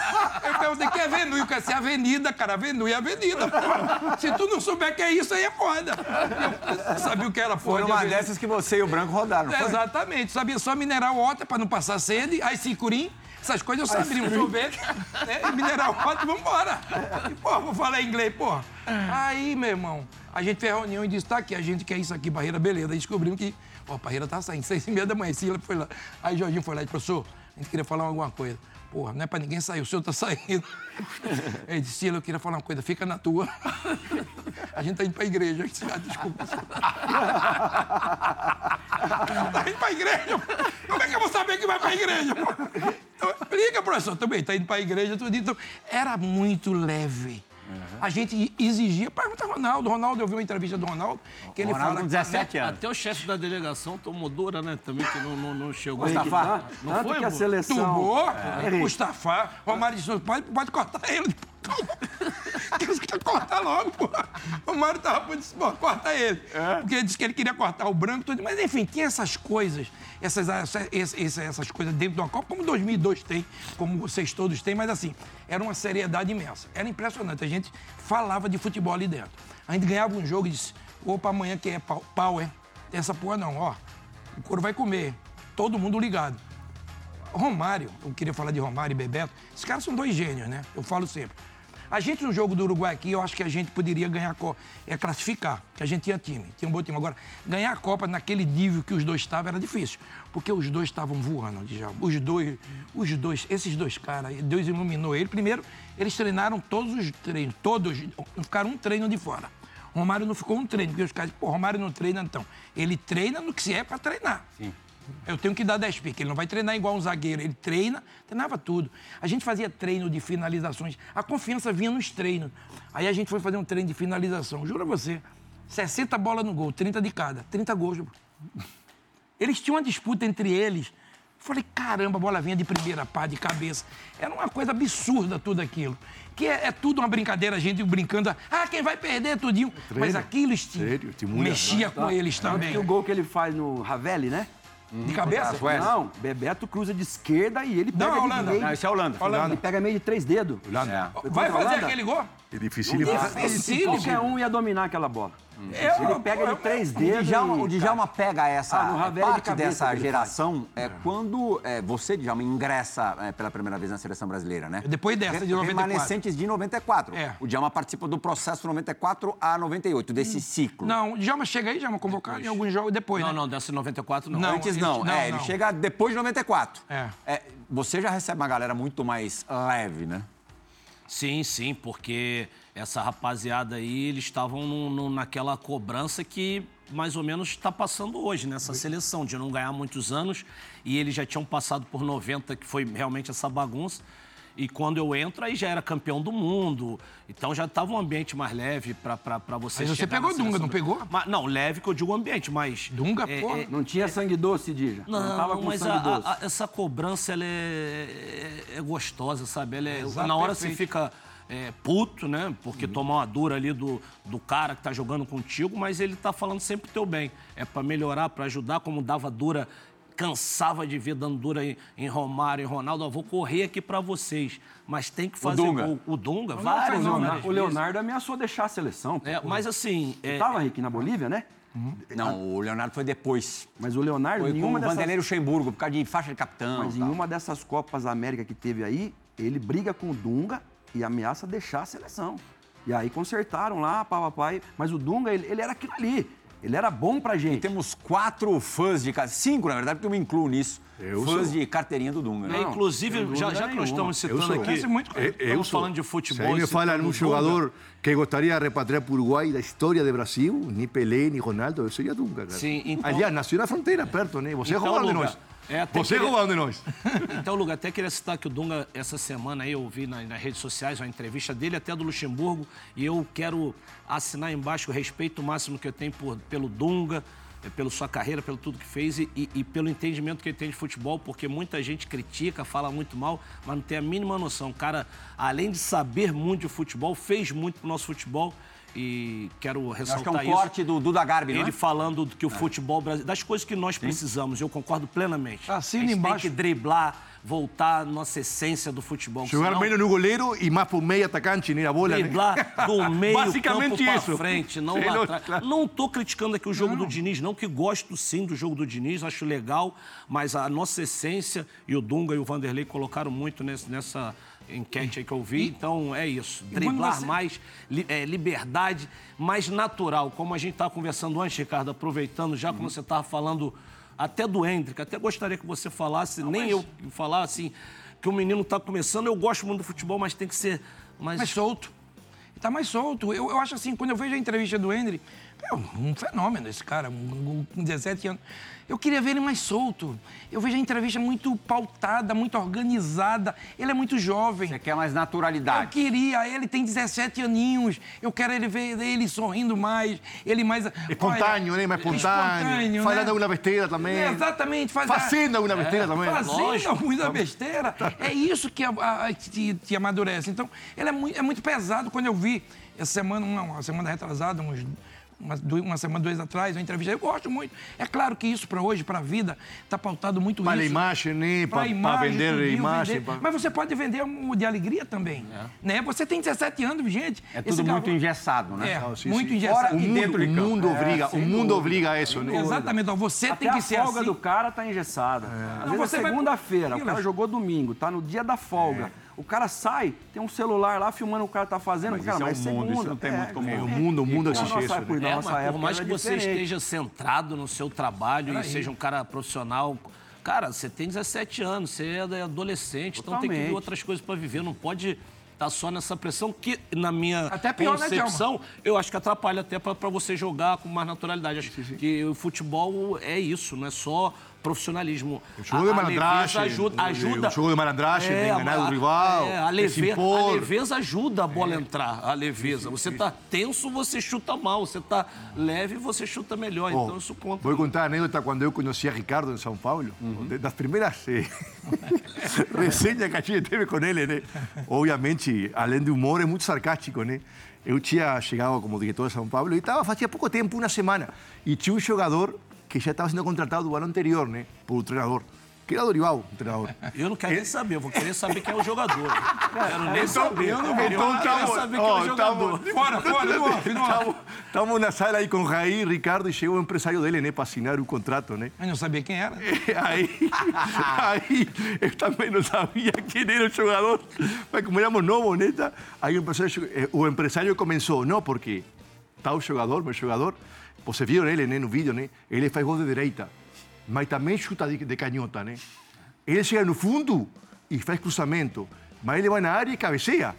Eu perguntei, que é Avenue? Eu quero ser avenida, cara. Avenue é avenida, porra. Se tu não souber que é isso, aí é foda. Eu sabia o que era porra Foi uma dessas que você e o Branco rodaram, não foi? Exatamente. Sabia só mineral water pra não passar sede, aí cicurim, essas coisas eu sabia, um sorvete, né? Mineral water, vambora. E, pô, vou falar inglês, pô. Aí, meu irmão, a gente fez reunião e disse, tá aqui, a gente quer isso aqui, Barreira, beleza. Aí descobrimos que, ó, a Barreira tá saindo, seis e meia da manhã, Sila foi lá. Aí Jorginho foi lá e disse, professor, a gente queria falar alguma coisa. Porra, não é pra ninguém sair, o senhor tá saindo. Ele disse, Sila, eu queria falar uma coisa, fica na tua. [laughs] A gente tá indo pra igreja. Eu disse, ah, desculpa. [laughs] Tá indo pra igreja? pô. Como é que eu vou saber que vai pra igreja? pô? Então, Explica, professor. Também, tá indo pra igreja, tudo. Então, era muito leve. A gente exigia. Pergunta Ronaldo. Ronaldo, eu vi uma entrevista do Ronaldo, que ele Ronaldo fala. com 17 anos. Até o chefe da delegação tomou dura, né? Também que não, não, não chegou. Mustafa. Não Tanto foi, que a seleção... Tubou, É, Mustafa, Romário disse, pode, pode cortar ele. [laughs] Quer cortar logo, pô. O Mário tava disse, pô, corta ele. Porque ele disse que ele queria cortar o branco, tudo. Mas enfim, tinha essas coisas, essas, essas, essas, coisas dentro de uma Copa, como 2002 tem, como vocês todos têm, mas assim, era uma seriedade imensa. Era impressionante. A gente falava de futebol ali dentro. A gente ganhava um jogo e disse, opa, amanhã quem é pau- power? Tem essa porra não, ó. O couro vai comer. Todo mundo ligado. Romário, eu queria falar de Romário e Bebeto. Esses caras são dois gênios, né? Eu falo sempre. A gente no jogo do Uruguai aqui, eu acho que a gente poderia ganhar a Copa, é classificar, que a gente tinha time, tinha um bom time. Agora, ganhar a Copa naquele nível que os dois estavam era difícil, porque os dois estavam voando, Djalma. Os dois, os dois, esses dois caras, Deus iluminou ele. Primeiro, eles treinaram todos os treinos, todos, não ficaram um treino de fora. Romário não ficou um treino, porque os caras, pô, Romário não treina então. Ele treina no que se é para treinar. Sim. Eu tenho que dar 10 piques. Ele não vai treinar igual um zagueiro. Ele treina, treinava tudo. A gente fazia treino de finalizações. A confiança vinha nos treinos. Aí a gente foi fazer um treino de finalização. Juro a você. 60 bolas no gol, 30 de cada. 30 gols. Eles tinham uma disputa entre eles. Falei, caramba, a bola vinha de primeira pá, de cabeça. Era uma coisa absurda tudo aquilo. Que é, é tudo uma brincadeira, a gente brincando. Ah, quem vai perder tudinho. Mas aquilo Sério, mexia com eles Tanto também. que o gol que ele faz no Ravelli, né? De cabeça? Não, Bebeto cruza de esquerda e ele pega Não, de Holanda. meio. Não, esse é Holanda. Ele pega meio de três dedos. É. Vai fazer Holanda? aquele gol? É difícil. Dificílimo. Qualquer um ia dominar aquela bola. Eu- Ele pega de três O dedos. Djalma, e- o Djalma pega essa Ah, é, de parte cabeça dessa ele geração é, quando é, você, Djalma, ingressa é, pela primeira vez na seleção brasileira, né? Depois dessa, de 94. Remanescentes de 94. É. O Djalma participa do processo 94 a 98, desse ciclo. Não, Djalma chega aí, Djalma convocado em alguns jogos depois, Não, né? não, dessa 94 não. Não. Antes ele- não, não, é, ele não. chega depois de 94. É. você já recebe uma galera muito mais leve, né? Sim, sim, porque essa rapaziada aí, eles estavam no- no- naquela cobrança que mais ou menos está passando hoje nessa seleção, de não ganhar muitos anos. E eles já tinham passado por 90, que foi realmente essa bagunça. E quando eu entro, aí já era campeão do mundo. Então já estava um ambiente mais leve para você Mas você pegou na Dunga, não pegou? Mas, não, leve que eu digo ambiente, mas... Dunga, é, porra. é, Não tinha sangue doce, Dija. não, tava com mas sangue a- doce. a- essa cobrança, ela é, é- é gostosa, sabe? Ela é- Exato, na hora perfeito. você fica é, puto, né? Porque tomar uma dura ali do, do cara que tá jogando contigo, mas ele tá falando sempre o teu bem. É para melhorar, para ajudar, como dava dura cansava de ver dando dura em, em Romário, em Ronaldo. Ó, vou correr aqui para vocês, mas tem que fazer Dunga. gol. O Dunga, O vários, Leonardo, várias o vezes. Leonardo ameaçou deixar a seleção. É, mas assim, é, Tava, Rick, na Bolívia, né? Não, o Leonardo foi depois. Mas o Leonardo, Foi com o dessas... Vanderlei Luxemburgo, por causa de faixa de capitão. Mas em uma dessas Copas América que teve aí, ele briga com o Dunga e ameaça deixar a seleção. E aí consertaram lá, pá, mas o Dunga, ele, ele era aquilo ali. Ele era bom pra gente. Temos quatro fãs de... ca- Cinco, na verdade, porque eu me incluo nisso. Eu fãs sou. de carteirinha do Dunga. é, inclusive, já, já que nós estamos Eu citando aqui, muito. Eh, estamos eu sou. falando de Se futebol. aí me citando falam o um Dunga, jogador que gostaria de repatriar para o Uruguai da história do Brasil, nem Pelé, nem Ronaldo, eu seria Dunga. Cara. Sim, então- Aliás, nasceu na fronteira, perto, né? Você Então, é de nós. É, Você queria- roubando de nós. [laughs] Então, Luga, até queria citar que o Dunga, essa semana aí, eu vi na- nas redes sociais uma entrevista dele, até do Luxemburgo, e eu quero assinar embaixo o respeito máximo que eu tenho por, pelo Dunga, eh, pela sua carreira, pelo tudo que fez e, e- e pelo entendimento que ele tem de futebol, porque muita gente critica, fala muito mal, mas não tem a mínima noção. O cara, além de saber muito de futebol, fez muito pro nosso futebol e quero Eu Acho ressaltar que é um isso. corte do Duda Garbi, não Ele é? falando que o futebol brasileiro, das coisas que nós precisamos, eu concordo plenamente. Assina a gente embaixo. tem que driblar, voltar à nossa essência do futebol. Jogar senão, menos no goleiro e mais por meio atacante, nem a bola. né? Driblar do [laughs] meio Basicamente campo pra isso. frente, não Sei lá atrás. claro. Não tô criticando aqui o jogo do Diniz, não, que gosto sim do jogo do Diniz, acho legal, mas a nossa essência, e o Dunga e o Vanderlei colocaram muito nesse- nessa enquete aí que eu vi, então é isso. Driblar você- mais, li- é, liberdade, mais natural, como a gente estava conversando antes, Ricardo, aproveitando já, como você estava falando até do Hendrick, até gostaria que você falasse, nem eu falar assim, que o menino está começando, eu gosto muito do futebol, mas tem que ser mais... mais solto. Tá mais solto. Eu, eu acho assim, quando eu vejo a entrevista do Henry, é um fenômeno esse cara, um- um- com 17 anos. Eu queria ver ele mais solto. Eu vejo a entrevista muito pautada, muito organizada. Ele é muito jovem. Você quer mais Eu naturalidade. queria, ele tem 17 aninhos. Eu quero ele ver ele sorrindo mais, ele mais. Espontâneo, né? Mais espontâneo. Falando alguma besteira também. É, exatamente. Faz, Fazendo alguma besteira também. Fazendo Lógico. muita besteira. É isso que, a- a- te, te amadurece. Então, ele é muito, é muito pesado. Quando eu vi essa semana, uma, uma semana retrasada, uns, uma, uma semana, dois atrás, uma entrevista, eu gosto muito. É claro que isso para hoje, para a vida, está pautado muito Para a isso. imagem, né? Pra Para imagem, vender tudinho, imagem. vender. pra- Mas você pode vender um de alegria também. Né? Você tem 17 anos, gente. É Esse tudo muito engessado, né? É, Não, sim, muito sim. engessado. O e mundo, o mundo obriga, o sem mundo dúvida. obriga a isso, né? Exatamente. Ó, você Até tem que a ser folga assim. do cara tá engessada. Às Não, vezes você é vai- segunda-feira, o cara jogou domingo, tá no dia da folga. O cara sai, tem um celular lá filmando o cara tá fazendo. Mas cara, isso é mas o mundo, isso segunda. não tem muito como- É, o mundo, o mundo isso. época, né? na É, nossa mas época por mais que você diferente. esteja centrado no seu trabalho e seja um cara profissional, cara, você tem 17 anos, você é adolescente, então tem que ver Totalmente. outras coisas para viver, não pode estar só nessa pressão que, na minha Até pior, né, concepção, eu acho que atrapalha até para você jogar com mais naturalidade. Acho que o futebol é isso, não é só profissionalismo. O jogo de A- malandragem, leveza ajuda, o- ajuda. o jogo de malandragem, de enganar o a- rival, é, a, de leve, se impor. a leveza ajuda a bola a entrar, a leveza. Você tá tenso, você chuta mal. Você tá leve, você chuta melhor. Oh, então isso conta. Vou contar a anécdota quando eu conheci a Ricardo em São Paulo. de- Das primeiras [laughs] eh, resenhas que a gente teve com ele, né? Obviamente, além do humor, é muito sarcástico, né? Eu tinha chegado como diretor de São Paulo e estava fazia pouco tempo, uma semana. E tinha um jogador que já estava sendo contratado do ano anterior, né? Por um treinador. Que era Dorival, o treinador. Eu não quero nem saber, eu vou querer saber quem é o jogador. Quero nem saber. Eu não Então quero tamo- saber quem é o jogador. tamo- Fora, fora, off. Estamos- na sala aí com o Raí, Ricardo, e chegou o empresário dele, né? Para assinar o contrato, né? Eu não sabia quem era. [laughs] Aí, aí eu também não sabia quem era o jogador, mas como éramos novos, neta, aí o empresário, eh, o empresário começou, não, porque tal jogador, meu jogador, você viu ele né, no vídeo, né? Ele faz gol de direita, mas também chuta de, de canhota, né? Ele chega no fundo e faz cruzamento, mas ele vai na área e cabeceia.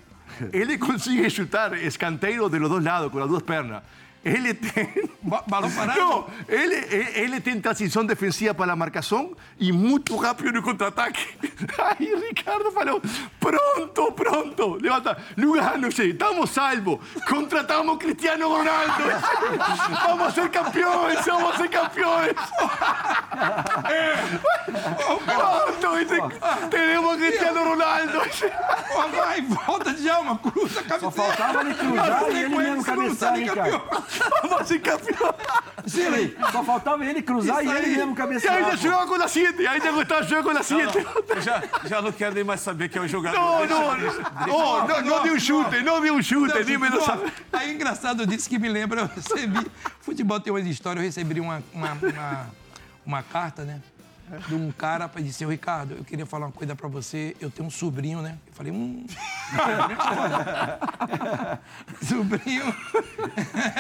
Ele [laughs] consegue chutar escanteio de los dois lados, com as duas pernas. Ele tem... Ba- [laughs] Balão parado. Não, ele, ele, tem transição defensiva para a marcação e muito rápido no contra-ataque. [laughs] Aí Ricardo falou: pronto, pronto, levanta, Lugano, estamos salvo, contratamos Cristiano Ronaldo, [laughs] vamos a ser campeões, vamos a ser campeões. Pronto, dice, tenemos a Cristiano Ronaldo. Vai, volta, Djalma, cruza a cabeceira. Só faltava ele cruzar e ele mesmo cabeçar, sabe a ser campeões. Sim, só faltava ele cruzar e ele mesmo Y cabecear. ahí te pô. llegaba con la 7, ahí te gustaba jugar con la 7. Eu já, já não quero nem mais saber quem é o jogador. No, Deixa- no, deixa- no, no, no de un chute, no de un chute, dímelo. Ó, Aí engraçado disso que me lembra, [laughs] eu recebi. Futebol tem uma história, eu recebi uma, uma, uma, uma carta, né? De um cara para dizer, Ricardo, eu queria falar uma coisa para você. Eu tenho um sobrinho, né? Eu falei, hum. [laughs] sobrinho. [laughs]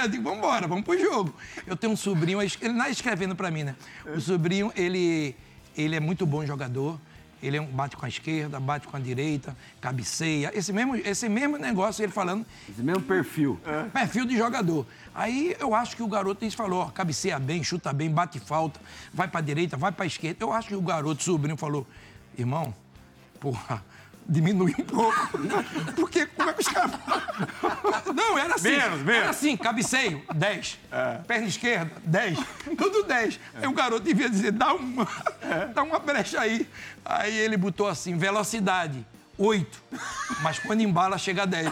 eu digo, vamos embora, vamos pro jogo. Eu tenho um sobrinho, ele não escrevendo para mim, né? O sobrinho, ele, ele é muito bom jogador. Ele é bate com a esquerda, bate com a direita, cabeceia. Esse mesmo, esse mesmo negócio, ele falando, Esse mesmo perfil. perfil de jogador. Aí eu acho que o garoto isso falou, ó, cabeceia bem, chuta bem, bate falta, vai pra direita, vai pra esquerda. Eu acho que o garoto, sobrinho, falou, irmão, porra, diminui um pouco. [laughs] Porque como é que os caras. [laughs] Não, era assim. Menos, menos. Era assim, cabeceio, 10. Perna esquerda, 10. Tudo 10. Aí o garoto devia dizer, dá uma, [laughs] dá uma brecha aí. Aí ele botou assim, velocidade. 8. Mas quando embala, chega a 10.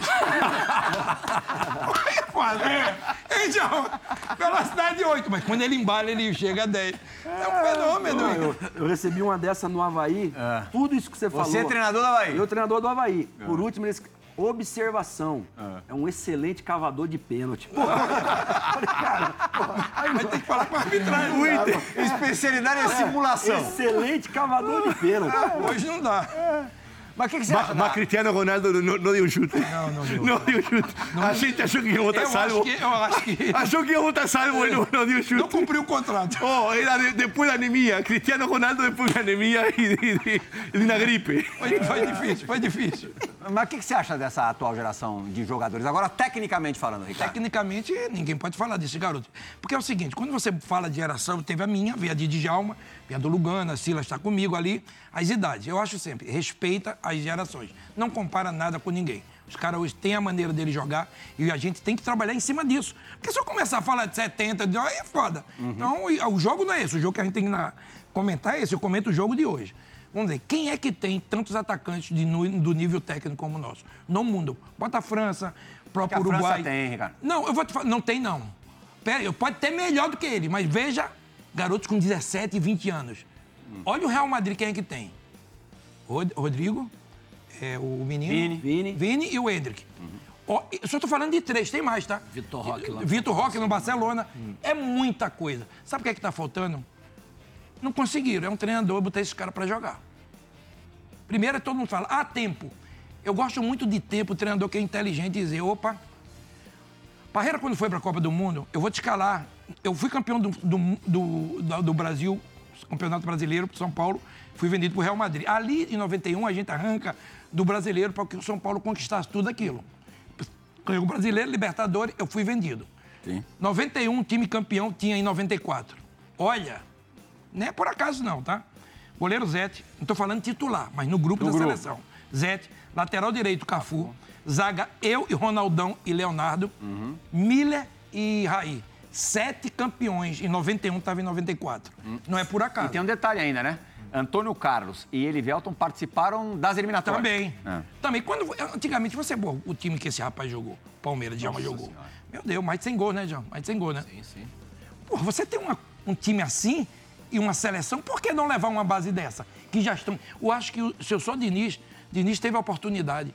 Quase. Hein, João? Velocidade 8, mas quando ele embala, ele chega a 10. É um fenômeno. Eu, eu recebi uma dessa no Havaí. Tudo isso que você falou. Você é treinador do Havaí? Eu, treinador do Havaí. Por último, eles. Observação. É um excelente cavador de pênalti. Pô, falei, cara, Vai ter que falar com a arbitragem. Especialidade é simulação. excelente cavador de pênalti. Hoje não dá. Mas o que, que você acha? Da- Cristiano Ronaldo no dio un chute. No dio. No dio un chute. A gente achou que ia botar Eu acho salvo. que, eu acho que [laughs] Achou que ia botar salvo e não, não deu não chute. cumpriu o contrato. [laughs] Oh, era de- después de anemia. Cristiano Ronaldo después de anemia y de, de- de una gripe. Foi, foi difícil, foi difícil. Mas o que, que você acha dessa atual geração de jogadores? Agora, tecnicamente falando, Ricardo. Tecnicamente, ninguém pode falar desse garoto. Porque é o seguinte, quando você fala de geração, teve a minha, veio a de Djalma, veio a do Lugano, a Silas está comigo ali, as idades. Eu acho sempre, respeita as gerações. Não compara nada com ninguém. Os caras hoje têm a maneira dele jogar e a gente tem que trabalhar em cima disso. Porque se eu começar a falar de 70, de- aí é foda. Então, e- o jogo não é esse. O jogo que a gente tem que comentar é esse. Eu comento o jogo de hoje. Vamos ver, quem é que tem tantos atacantes de do nível técnico como o nosso? No mundo. Bota a França, próprio a França Uruguai. tem, Ricardo. Não, eu vou te falar, não tem não. Pera eu pode ter melhor do que ele, mas veja garotos com 17 e 20 anos. Olha o Real Madrid, quem é que tem? Rod- Rodrigo, é, o menino. Vini. Vini. Vini e o Hendrick. Ó, eu só tô falando de três, tem mais, tá? Vitor Roque lá Vitor Roque no Barcelona. É muita coisa. Sabe o que é que tá faltando? Não conseguiram. É um treinador botar esses caras para jogar. Primeiro, todo mundo fala, ah, tempo. Eu gosto muito de tempo, treinador que é inteligente e dizer, opa, Parreira, quando foi para a Copa do Mundo, eu vou te escalar. Eu fui campeão do, do, do, do Brasil, campeonato brasileiro para São Paulo, fui vendido para o Real Madrid. Ali, em 91, a gente arranca do brasileiro para que o São Paulo conquistasse tudo aquilo. Ganhou o brasileiro, Libertadores, eu fui vendido. Sim. 91, time campeão tinha em 94. Olha, não é por acaso não, tá? Goleiro Zete, não estou falando titular, mas no grupo da seleção. Zete, lateral direito, Cafu. Zaga, eu e Ronaldão e Leonardo. Miller e Raí. Sete campeões. Em 91 estava em 94. Não é por acaso. E tem um detalhe ainda, né? Antônio Carlos e Elivelton participaram das eliminatórias. Também. É. Também. Quando, antigamente, você, pô, o time que esse rapaz jogou, Palmeiras, Djalma jogou. Meu Deus, mais de 100 gols, né, Djalma? Mais de 100 gols, né? Sim, sim. Porra, você tem uma- um time assim e uma seleção, por que não levar uma base dessa? Que já estão. Eu acho que o- se eu sou Diniz, Diniz teve a oportunidade.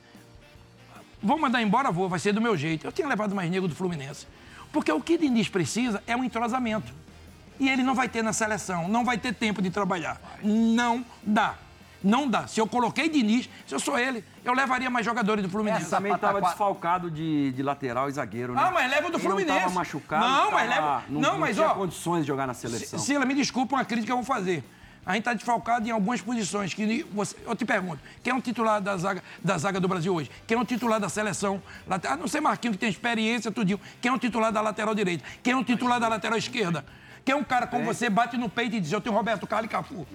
Vou mandar embora, vou, vai ser do meu jeito. Eu tinha levado mais nego do Fluminense. Porque o que Diniz precisa é um entrosamento. E ele não vai ter na seleção, não vai ter tempo de trabalhar. Não dá. Não dá. Se eu coloquei Diniz, se eu sou ele, eu levaria mais jogadores do Fluminense. Essa Também estava desfalcado de, de lateral e zagueiro, né? Ah, mas leva do Ele Fluminense. Não estava machucado. Não, mas tava- leva- Não, não, não mas, tinha ó, condições de jogar na seleção. Sila, me desculpa uma crítica que eu vou fazer. A gente está desfalcado em algumas posições. Que você, eu te pergunto, quem é o titular da zaga, da zaga do Brasil hoje? Quem é o titular da seleção? late- Ah, não sei, Marquinhos, que tem experiência, tudinho. Quem é o titular da lateral direita? Quem é o titular da lateral esquerda? É um cara como você bate no peito e diz, eu tenho Roberto Carlos e Cafu.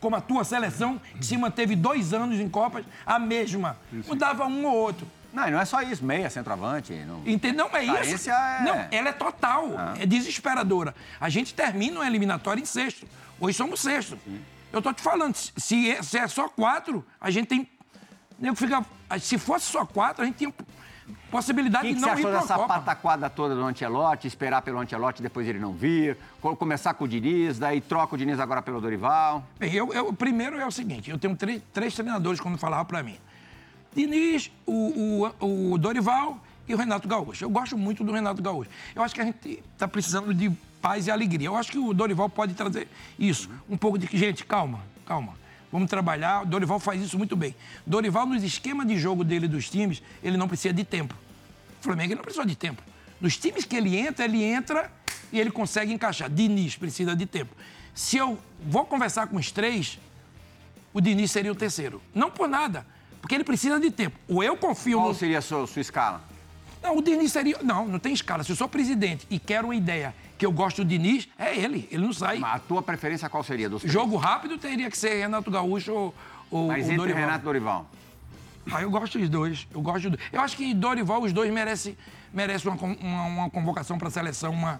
Como a tua seleção, que se manteve dois anos em Copas, a mesma. Mudava um ou outro. Não, não é só isso, meia, centroavante. Não... Entendeu? Não é isso. É- Não, ela é total. É desesperadora. A gente termina uma eliminatória em sexto. Hoje somos sexto. Eu tô te falando, se- é, se é só quatro, a gente tem. fica- Se fosse só quatro, a gente tinha possibilidade O que, de que você não ir achou para a dessa Copa. pataquada toda do Ancelotti, esperar pelo Ancelotti depois ele não vir, co- começar com o Diniz, daí troca o Diniz agora pelo Dorival? Bem, eu, eu- primeiro é o seguinte, eu tenho três, três treinadores quando falava para mim. Diniz, o, o, o Dorival e o Renato Gaúcho. Eu gosto muito do Renato Gaúcho. Eu acho que a gente está precisando de paz e alegria. Eu acho que o Dorival pode trazer isso. Um pouco de que, gente, calma, calma. Vamos trabalhar. O Dorival faz isso muito bem. Dorival, nos esquemas de jogo dele dos times, ele não precisa de tempo. O Flamengo não precisa de tempo. Nos times que ele entra, ele entra e ele consegue encaixar. Diniz precisa de tempo. Se eu vou conversar com os três, o Diniz seria o terceiro. Não por nada, porque ele precisa de tempo. Ou eu confio Qual no. seria a sua, sua escala? Não, o Diniz seria. Não, não tem escala. Se eu sou presidente e quero uma ideia que eu gosto do Diniz, é ele. Ele não sai. A tua preferência qual seria dos três? Jogo rápido teria que ser Renato Gaúcho ou, ou Mas o entre Dorival. Renato Dorival. Ah, eu gosto dos dois. Eu gosto dos dois. Eu acho que Dorival, os dois merecem merece uma, uma, uma convocação para a seleção, uma,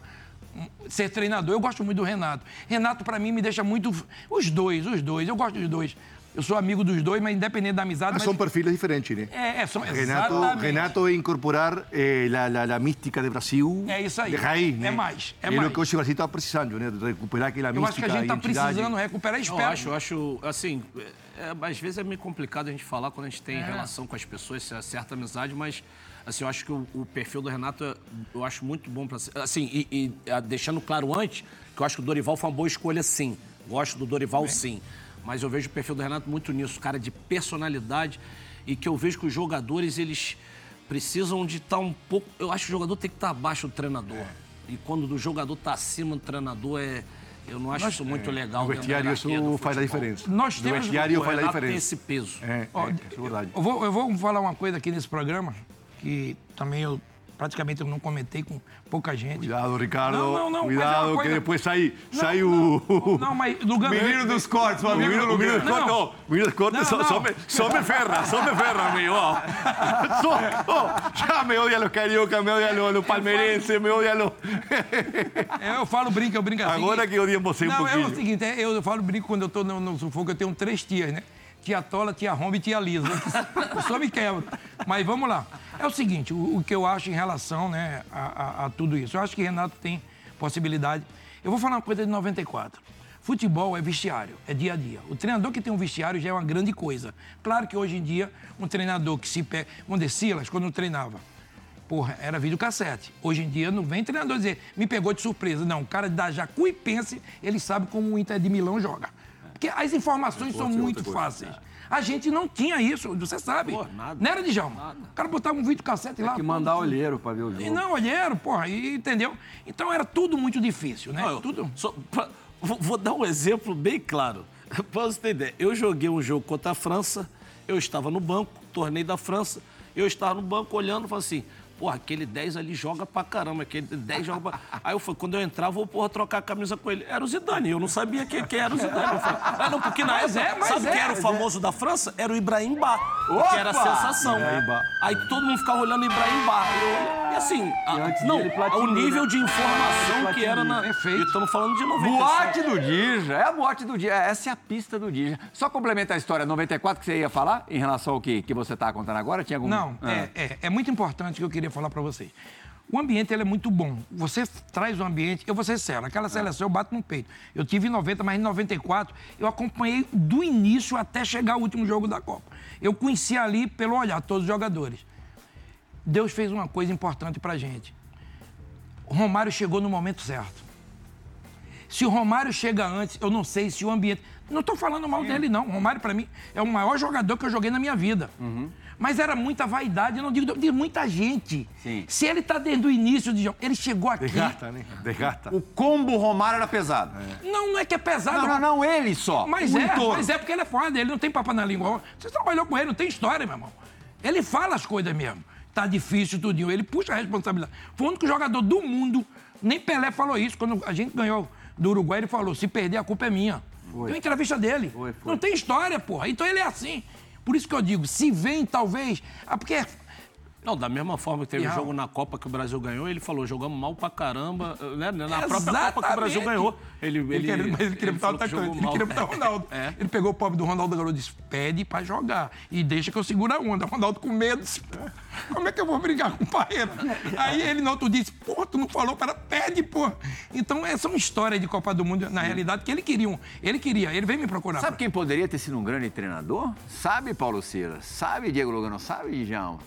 um- ser treinador. Eu gosto muito do Renato. Renato, para mim, me deixa muito. Os dois, os dois. Eu gosto dos dois. Eu sou amigo dos dois, mas independente da amizade. Mas mas- são perfiles diferentes, né? É, é, são, Renato, exatamente. Renato é incorporar eh, la, la, la mística de Brasil É isso aí. de raiz, É né? mais, é é mais. o que hoje o Brasil está precisando, né? De recuperar aquela Eu acho que mística, a gente está precisando recuperar. Eu Espero. acho, eu acho, assim, é, é, às vezes é meio complicado a gente falar quando a gente tem relação com as pessoas, se é certa amizade, mas, assim, eu acho que o, o perfil do Renato, é- eu acho muito bom para Assim, e, e, ah, deixando claro antes, que eu acho que o Dorival foi uma boa escolha, sim. Gosto do Dorival, sim. Mas eu vejo o perfil do Renato muito nisso, cara de personalidade, e que eu vejo que os jogadores, eles precisam de estar um pouco. Eu acho que o jogador tem que estar abaixo do treinador. E quando o jogador está acima do treinador, é. Eu não acho isso muito legal. No dentro da vestiário isso faz a diferença. Nós no temos- vestiário O faz a tem diferença. esse peso. É, Ó, é, isso é verdade. Eu vou, eu vou falar uma coisa aqui nesse programa, que também eu praticamente eu não comentei com pouca gente. Cuidado, Ricardo. Não, não, não, é Cuidado, que coisa- depois sai, Não, sai não, o. Não, mas Lugano. Menino dos cortes, o amigo Menino- do menino dos cortes. Não, menino dos cortes, só, só me, só me ferra, só me ferra, amigo. ó. [laughs] Só, ó, já me odia los carioca, me odia los, los palmeirenses, me odia los. É, Eu falo brinco, eu brinco assim. Agora que odiam você um Não, é pouquinho. o seguinte, é, eu falo brinco quando eu tô no, no sufoco, eu tenho três tias, né? Tia Tola, tia Romba e tia Lisa. Eu só me quebro. Mas vamos lá. É o seguinte, o, o que eu acho em relação né, a, a- a tudo isso. Eu acho que Renato tem possibilidade. Eu vou falar uma coisa de 94. Futebol é vestiário, é dia a dia. O treinador que tem um vestiário já é uma grande coisa. Claro que hoje em dia, um treinador que se pega. Vamos Silas, quando treinava, Porra, era videocassete. Hoje em dia não vem treinador dizer, me pegou de surpresa. Não, o cara da Jacuipense, ele sabe como o Inter de Milão joga. Porque as informações são muito fáceis. A gente não tinha isso, você sabe. Pô, nada. Não era, Djalma? O cara botava um videocassete lá. que mandar olheiro pra ver o E jogo. não, olheiro, porra, e, entendeu? Então era tudo muito difícil, né? Não, eu- tudo. só pra- vou, vou dar um exemplo bem claro. [laughs] Pra você ter ideia. Eu joguei um jogo contra a França, eu estava no banco, torneio da França, eu estava no banco olhando e falei assim. Porra, aquele 10 ali joga pra caramba, aquele 10 joga pra... [laughs] Aí eu falei, quando eu entrar, eu vou porra, trocar a camisa com ele. Era o Zidane, eu não sabia quem, quem era o Zidane. Eu falei, ah, não, porque na Mas época, é, mas sabe é, quem era o mas famoso da França? Era o Ibrahim Ba, que era a sensação. Aí todo mundo ficava olhando o Ibrahim Ba. Eu- E assim, a- não, Platini, o nível de informação que era na... Perfeito. E estamos falando de 97. Boate do Dija, é a boate do Dija, essa é a pista do Dija. Só complementa a história 94 que você ia falar em relação ao que, que você está contando agora? Tinha algum... Não, Ah. é, é, é muito importante que eu queria falar para vocês. O ambiente ele é muito bom. Você traz o ambiente, eu vou ser sério, aquela seleção eu bato no peito. Eu tive em 90, mas em 94 eu acompanhei do início até chegar o último jogo da Copa. Eu conheci ali pelo olhar todos os jogadores. Deus fez uma coisa importante pra gente. O Romário chegou no momento certo. Se o Romário chega antes, eu não sei se o ambiente. Não estou falando mal dele, não. O Romário, para mim, é o maior jogador que eu joguei na minha vida. Mas era muita vaidade, eu não digo de muita gente. Sim. Se ele está desde o início de jogo, ele chegou aqui. Desgasta, né? Desgasta. O combo Romário era pesado. Não, não é que é pesado. Não, não, não, ele só. Mas o é, entorno. mas é porque ele é foda, ele não tem papo na língua. Você trabalhou com ele, não tem história, meu irmão. Ele fala as coisas mesmo. Tá difícil, tudinho. Ele puxa a responsabilidade. Foi o único jogador do mundo, nem Pelé falou isso. Quando a gente ganhou do Uruguai, ele falou: se perder, a culpa é minha. Foi. Tem uma entrevista dele. Foi, foi. Não tem história, porra. Então ele é assim. Por isso que eu digo, se vem, talvez. Ah, porque Não, da mesma forma que teve um Raul? jogo na Copa que o Brasil ganhou, ele falou, jogamos mal pra caramba, né? Na própria Copa que o Brasil Exatamente. ganhou. Ele, ele, Ele, queria, mas ele queria botar o atacante, ele mal. queria botar o Ronaldo. [laughs] É. Ele pegou o pobre do Ronaldo Garoto e disse: pede pra jogar. E deixa que eu seguro a onda. O Ronaldo com medo disse: pô, como é que eu vou brigar com o Parreira? Aí ele no outro disse: pô, tu não falou para pede, pô. Então, essa é uma história de Copa do Mundo, na realidade, que ele queria. um- Ele queria, ele veio me procurar. Sabe quem poderia ter sido um grande treinador? Sabe, Paulo Silas? Sabe, Diego Lugano? Sabe, Djalma?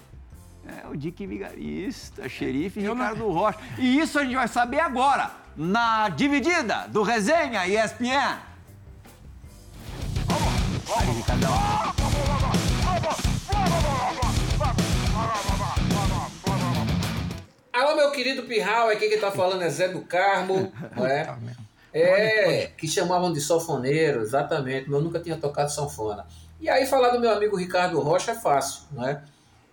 É o Dick Vigarista, xerife Eu não- Ricardo Rocha. E isso a gente vai saber agora, na dividida do Resenha ESPN. Aí, Ricardão. Alô, meu querido Pirral, aqui quem tá falando é Zé do Carmo, não é? É, que chamavam de sofoneiro, exatamente, mas eu nunca tinha tocado sanfona. E aí falar do meu amigo Ricardo Rocha é fácil, não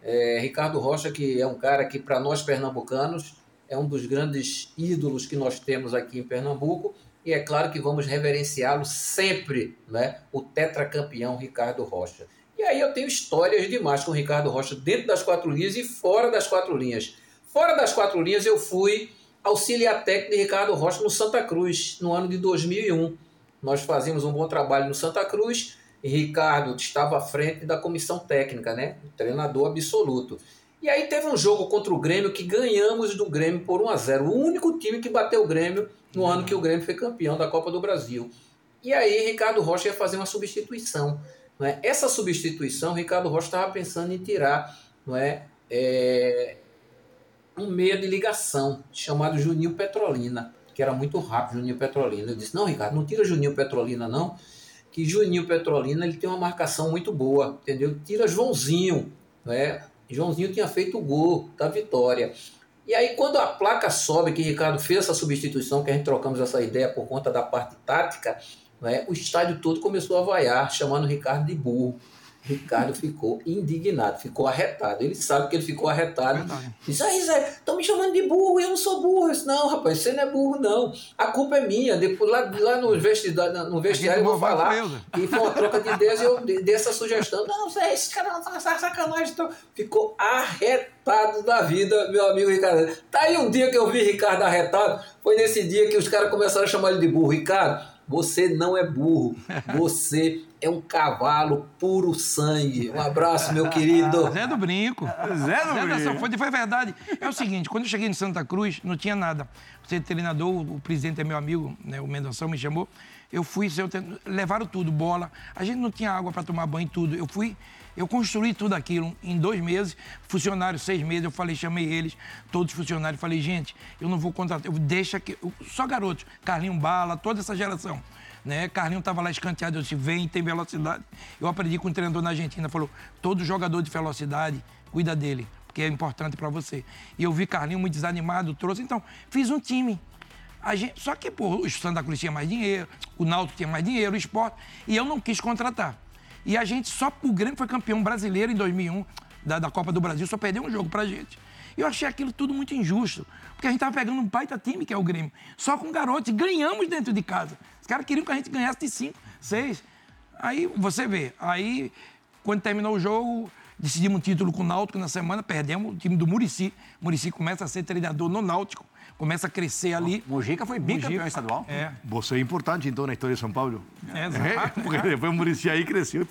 é? Ricardo Rocha, que é um cara que para nós pernambucanos é um dos grandes ídolos que nós temos aqui em Pernambuco, e é claro que vamos reverenciá-lo sempre, né? O tetracampeão Ricardo Rocha. E aí eu tenho histórias demais com o Ricardo Rocha dentro das quatro linhas e fora das quatro linhas. Fora das quatro linhas, eu fui auxiliar técnico de Ricardo Rocha no Santa Cruz, no ano de 2001. Nós fazíamos um bom trabalho no Santa Cruz Ricardo estava à frente da comissão técnica, né? Treinador absoluto. E aí teve um jogo contra o Grêmio que ganhamos do Grêmio por 1 a 0 O único time que bateu o Grêmio no ano que o Grêmio foi campeão da Copa do Brasil. E aí Ricardo Rocha ia fazer uma substituição. Não é? Essa substituição, Ricardo Rocha estava pensando em tirar não é? É, um meia de ligação chamado Juninho Petrolina, que era muito rápido, Juninho Petrolina. Eu disse, não, Ricardo, não tira Juninho Petrolina, não, que Juninho Petrolina ele tem uma marcação muito boa, entendeu? Tira Joãozinho, né? Joãozinho tinha feito o gol da vitória. E aí, quando a placa sobe, que Ricardo fez essa substituição, que a gente trocamos essa ideia por conta da parte tática, né, o estádio todo começou a vaiar, chamando Ricardo de burro. Ricardo ficou indignado, ficou arretado. Ele sabe que ele ficou arretado. Verdade. Diz, aí Zé, estão me chamando de burro, eu não sou burro. Eu disse, não, rapaz, você não é burro, não. A culpa é minha. Depois, lá, lá no vestiário, no vestiário eu vou falar. E foi uma troca de ideias e eu dei dei essa sugestão. [laughs] Não, Zé, esse cara não tá sacanagem. Então, ficou arretado da vida, meu amigo Ricardo. Tá aí um dia que eu vi Ricardo arretado, foi nesse dia que os caras começaram a chamar ele de burro. Ricardo, você não é burro, você é um cavalo puro sangue. Um abraço, meu querido. Zé do Brinco. Zé do Zé Brinco. Sanfona, foi verdade. É o seguinte, quando eu cheguei em Santa Cruz, não tinha nada. Você treinador, o presidente é meu amigo, né, o Mendonção me chamou. Eu fui, levaram tudo, bola. A gente não tinha água para tomar banho, tudo. Eu fui, eu construí tudo aquilo em dois meses. Funcionários, seis meses, eu falei, chamei eles, todos os funcionários. Falei, gente, eu não vou contratar, eu deixa que... só garotos, Carlinho Bala, toda essa geração. Né? Carlinho estava lá escanteado, eu disse, vem, tem velocidade. Eu aprendi com um treinador na Argentina, falou, todo jogador de velocidade, cuida dele, porque é importante para você. E eu vi Carlinho muito desanimado, trouxe, então, fiz um time. Gente, só que, pô, o Santa Cruz tinha mais dinheiro, o Náutico tinha mais dinheiro, o esporte, e eu não quis contratar. E a gente, só o Grêmio foi campeão brasileiro em 2001, da, da Copa do Brasil, só perdeu um jogo pra gente. E eu achei aquilo tudo muito injusto, porque a gente tava pegando um baita time, que é o Grêmio, só com garotos, ganhamos dentro de casa. Os caras queriam que a gente ganhasse de cinco, seis. Aí, você vê, aí, quando terminou o jogo, decidimos um título com o Náutico na semana, perdemos o time do Murici. Murici começa a ser treinador no Náutico, começa a crescer ali. Mojica foi bicampeão estadual. É, Você é importante, então, na história de São Paulo. é, É, [laughs] porque depois o Murici aí cresceu.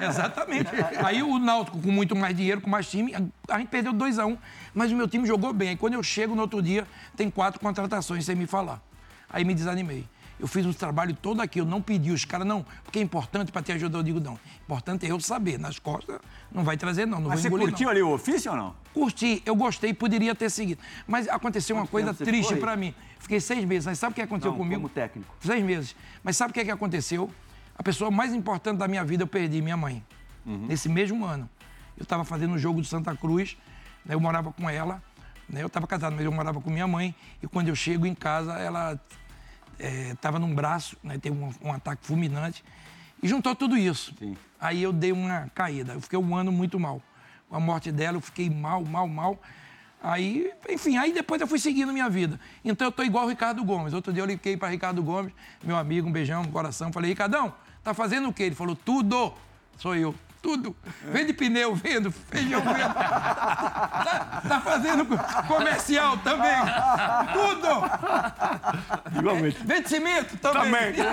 Exatamente. Aí o Náutico com muito mais dinheiro, com mais time, a gente perdeu 2 a 1 um, mas o meu time jogou bem. Aí quando eu chego no outro dia, tem quatro contratações sem me falar. Aí me desanimei. Eu fiz um trabalho todo aqui, eu não pedi os caras, não, porque é importante para te ajudar. Eu digo, não. Importante é eu saber. Nas costas, não vai trazer, não. Não Mas vou você engolir, curtiu não. ali o ofício ou não? Curti, eu gostei, poderia ter seguido. Mas aconteceu uma coisa triste para mim. Fiquei seis meses. Mas sabe o que aconteceu Não, comigo? como técnico. Seis meses. Mas sabe o que, é que aconteceu? A pessoa mais importante da minha vida eu perdi, minha mãe. Nesse mesmo ano. Eu estava fazendo um jogo do Santa Cruz, né, eu morava com ela. né, eu estava casado, mas eu morava com minha mãe. E quando eu chego em casa, ela estava num braço, né, teve um, um ataque fulminante. E juntou tudo isso. Aí eu dei uma caída. Eu fiquei um ano muito mal. Com a morte dela, eu fiquei mal, mal, mal. Aí, enfim, aí depois eu fui seguindo minha vida. Então eu tô igual o Ricardo Gomes. Outro dia eu liguei para Ricardo Gomes, meu amigo, um beijão no coração. Falei, Ricardão, tá fazendo o quê? Ele falou, tudo. Sou eu. Tudo. Vende pneu, vendo, feijão, vendo. Tá, tá fazendo comercial também. Tudo. Igualmente. Vende cimento também. [laughs]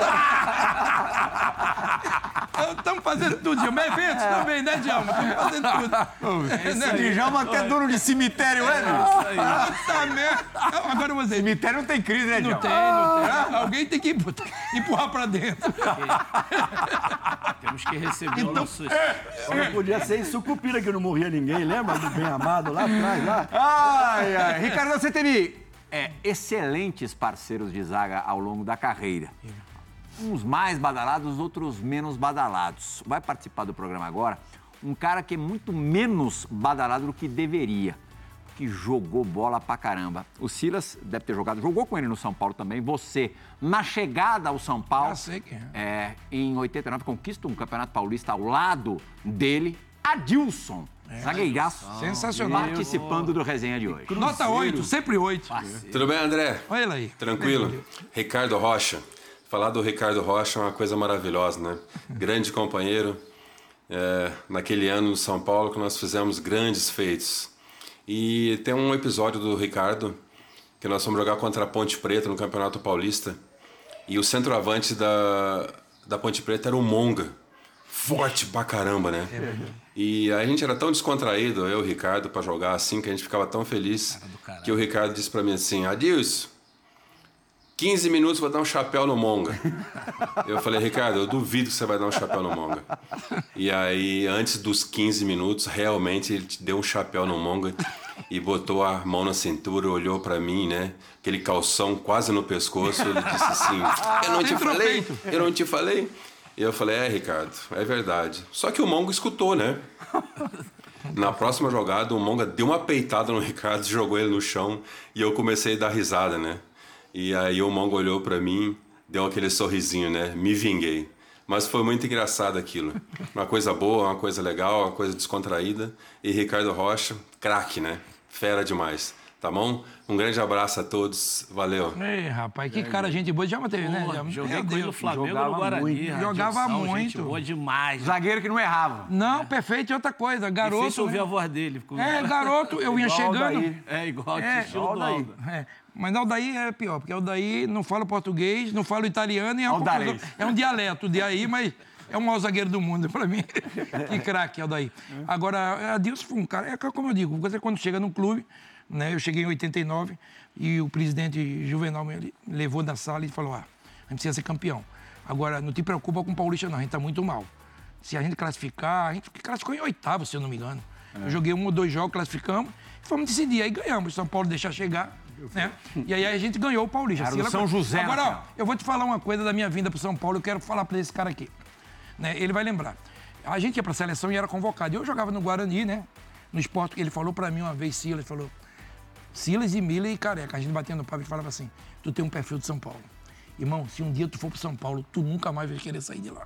Estamos fazendo tudo, Djalma. Eventos também, né, Djalma? Estamos fazendo tudo. Esse Djalma até dono de cemitério, é, meu? Puta merda. Não, Agora dizer. Cemitério não tem crise, né, Não Djalma? tem, não tem. Alguém tem que empu- empurrar pra dentro. [laughs] Temos que receber Então, o nosso... Só podia ser em Sucupira que não morria ninguém, lembra do bem amado lá atrás, lá? Ai, ai. [laughs] Ricardo, você teve é, excelentes parceiros de zaga ao longo da carreira. Uns mais badalados, outros menos badalados. Vai participar do programa agora um cara que é muito menos badalado do que deveria, que jogou bola pra caramba. O Silas deve ter jogado, jogou com ele no São Paulo também. Você, na chegada ao São Paulo, é. é, em 89, conquista um Campeonato Paulista ao lado dele, Adilson. Zagueiraço. Sensacional. Participando do resenha de hoje. Nota 8, sempre 8. Tudo bem, André? Olha ele aí. Tranquilo? Ricardo Rocha. Falar do Ricardo Rocha é uma coisa maravilhosa, né? [laughs] Grande companheiro. É, naquele ano no São Paulo que nós fizemos grandes feitos. E tem um episódio do Ricardo que nós fomos jogar contra a Ponte Preta no Campeonato Paulista. E o centroavante da, da Ponte Preta era o Monga. Forte pra caramba, né? E a gente era tão descontraído, eu e o Ricardo, pra jogar assim, que a gente ficava tão feliz. Que o Ricardo disse pra mim assim: Adilson, 15 minutos vou dar um chapéu no Monga. Eu falei, Ricardo, eu duvido que você vai dar um chapéu no Monga. E aí, antes dos 15 minutos, realmente ele te deu um chapéu no Monga e botou a mão na cintura, olhou pra mim, né? Aquele calção quase no pescoço. Ele disse assim: Eu não te falei? Eu não te falei? E eu falei: É, Ricardo, é verdade. Só que o Monga escutou, né? Na próxima jogada, o Monga deu uma peitada no Ricardo, jogou ele no chão e eu comecei a dar risada, né? E aí o Monga olhou pra mim, deu aquele sorrisinho, né? Me vinguei. Mas foi muito engraçado aquilo. Uma coisa boa, uma coisa legal, uma coisa descontraída. E Ricardo Rocha, craque, né? Fera demais. Tá bom? Um grande abraço a todos. Valeu. Ei, rapaz, que cara, gente boa. Já teve, né? Já- joguei com ele. Flamengo jogava no Guarani. muito. Jogava Gente muito. boa demais. Zagueiro que não errava. Não, perfeito. E outra coisa, garoto. Difícil ouvir né? a voz dele. É, garoto, eu vinha Igual chegando. Aldair. É igual É, estilo igual do o Aldair. Alda. É, mas o Aldair é pior, porque o Aldair não fala português, não fala italiano e é, uma é um dialeto de aí, mas é o maior zagueiro do mundo pra mim. [laughs] que craque, Aldair. Agora, Adilson foi um cara, é como eu digo, você quando chega num clube, né, eu cheguei em 89 e o presidente Juvenal me levou da sala e falou, ah, a gente precisa ser campeão. Agora, não te preocupa com o Paulista não, a gente tá muito mal. Se a gente classificar, a gente classificou em oitavo, se eu não me engano. Eu joguei um ou dois jogos, classificamos, e fomos decidir. Aí ganhamos. São Paulo deixar chegar, né? E aí a gente ganhou o Paulista. Era Sila- São José, Agora, ó, eu vou te falar uma coisa da minha vinda para São Paulo, eu quero falar para esse cara aqui. Né? Ele vai lembrar. A gente ia para a seleção e era convocado. Eu jogava no Guarani, né? No esporte, ele falou para mim uma vez, Silas, falou... Silas e Miller e Careca. A gente batendo no papo e falava assim, tu tem um perfil de São Paulo. Irmão, se um dia tu for para São Paulo, tu nunca mais vai querer sair de lá.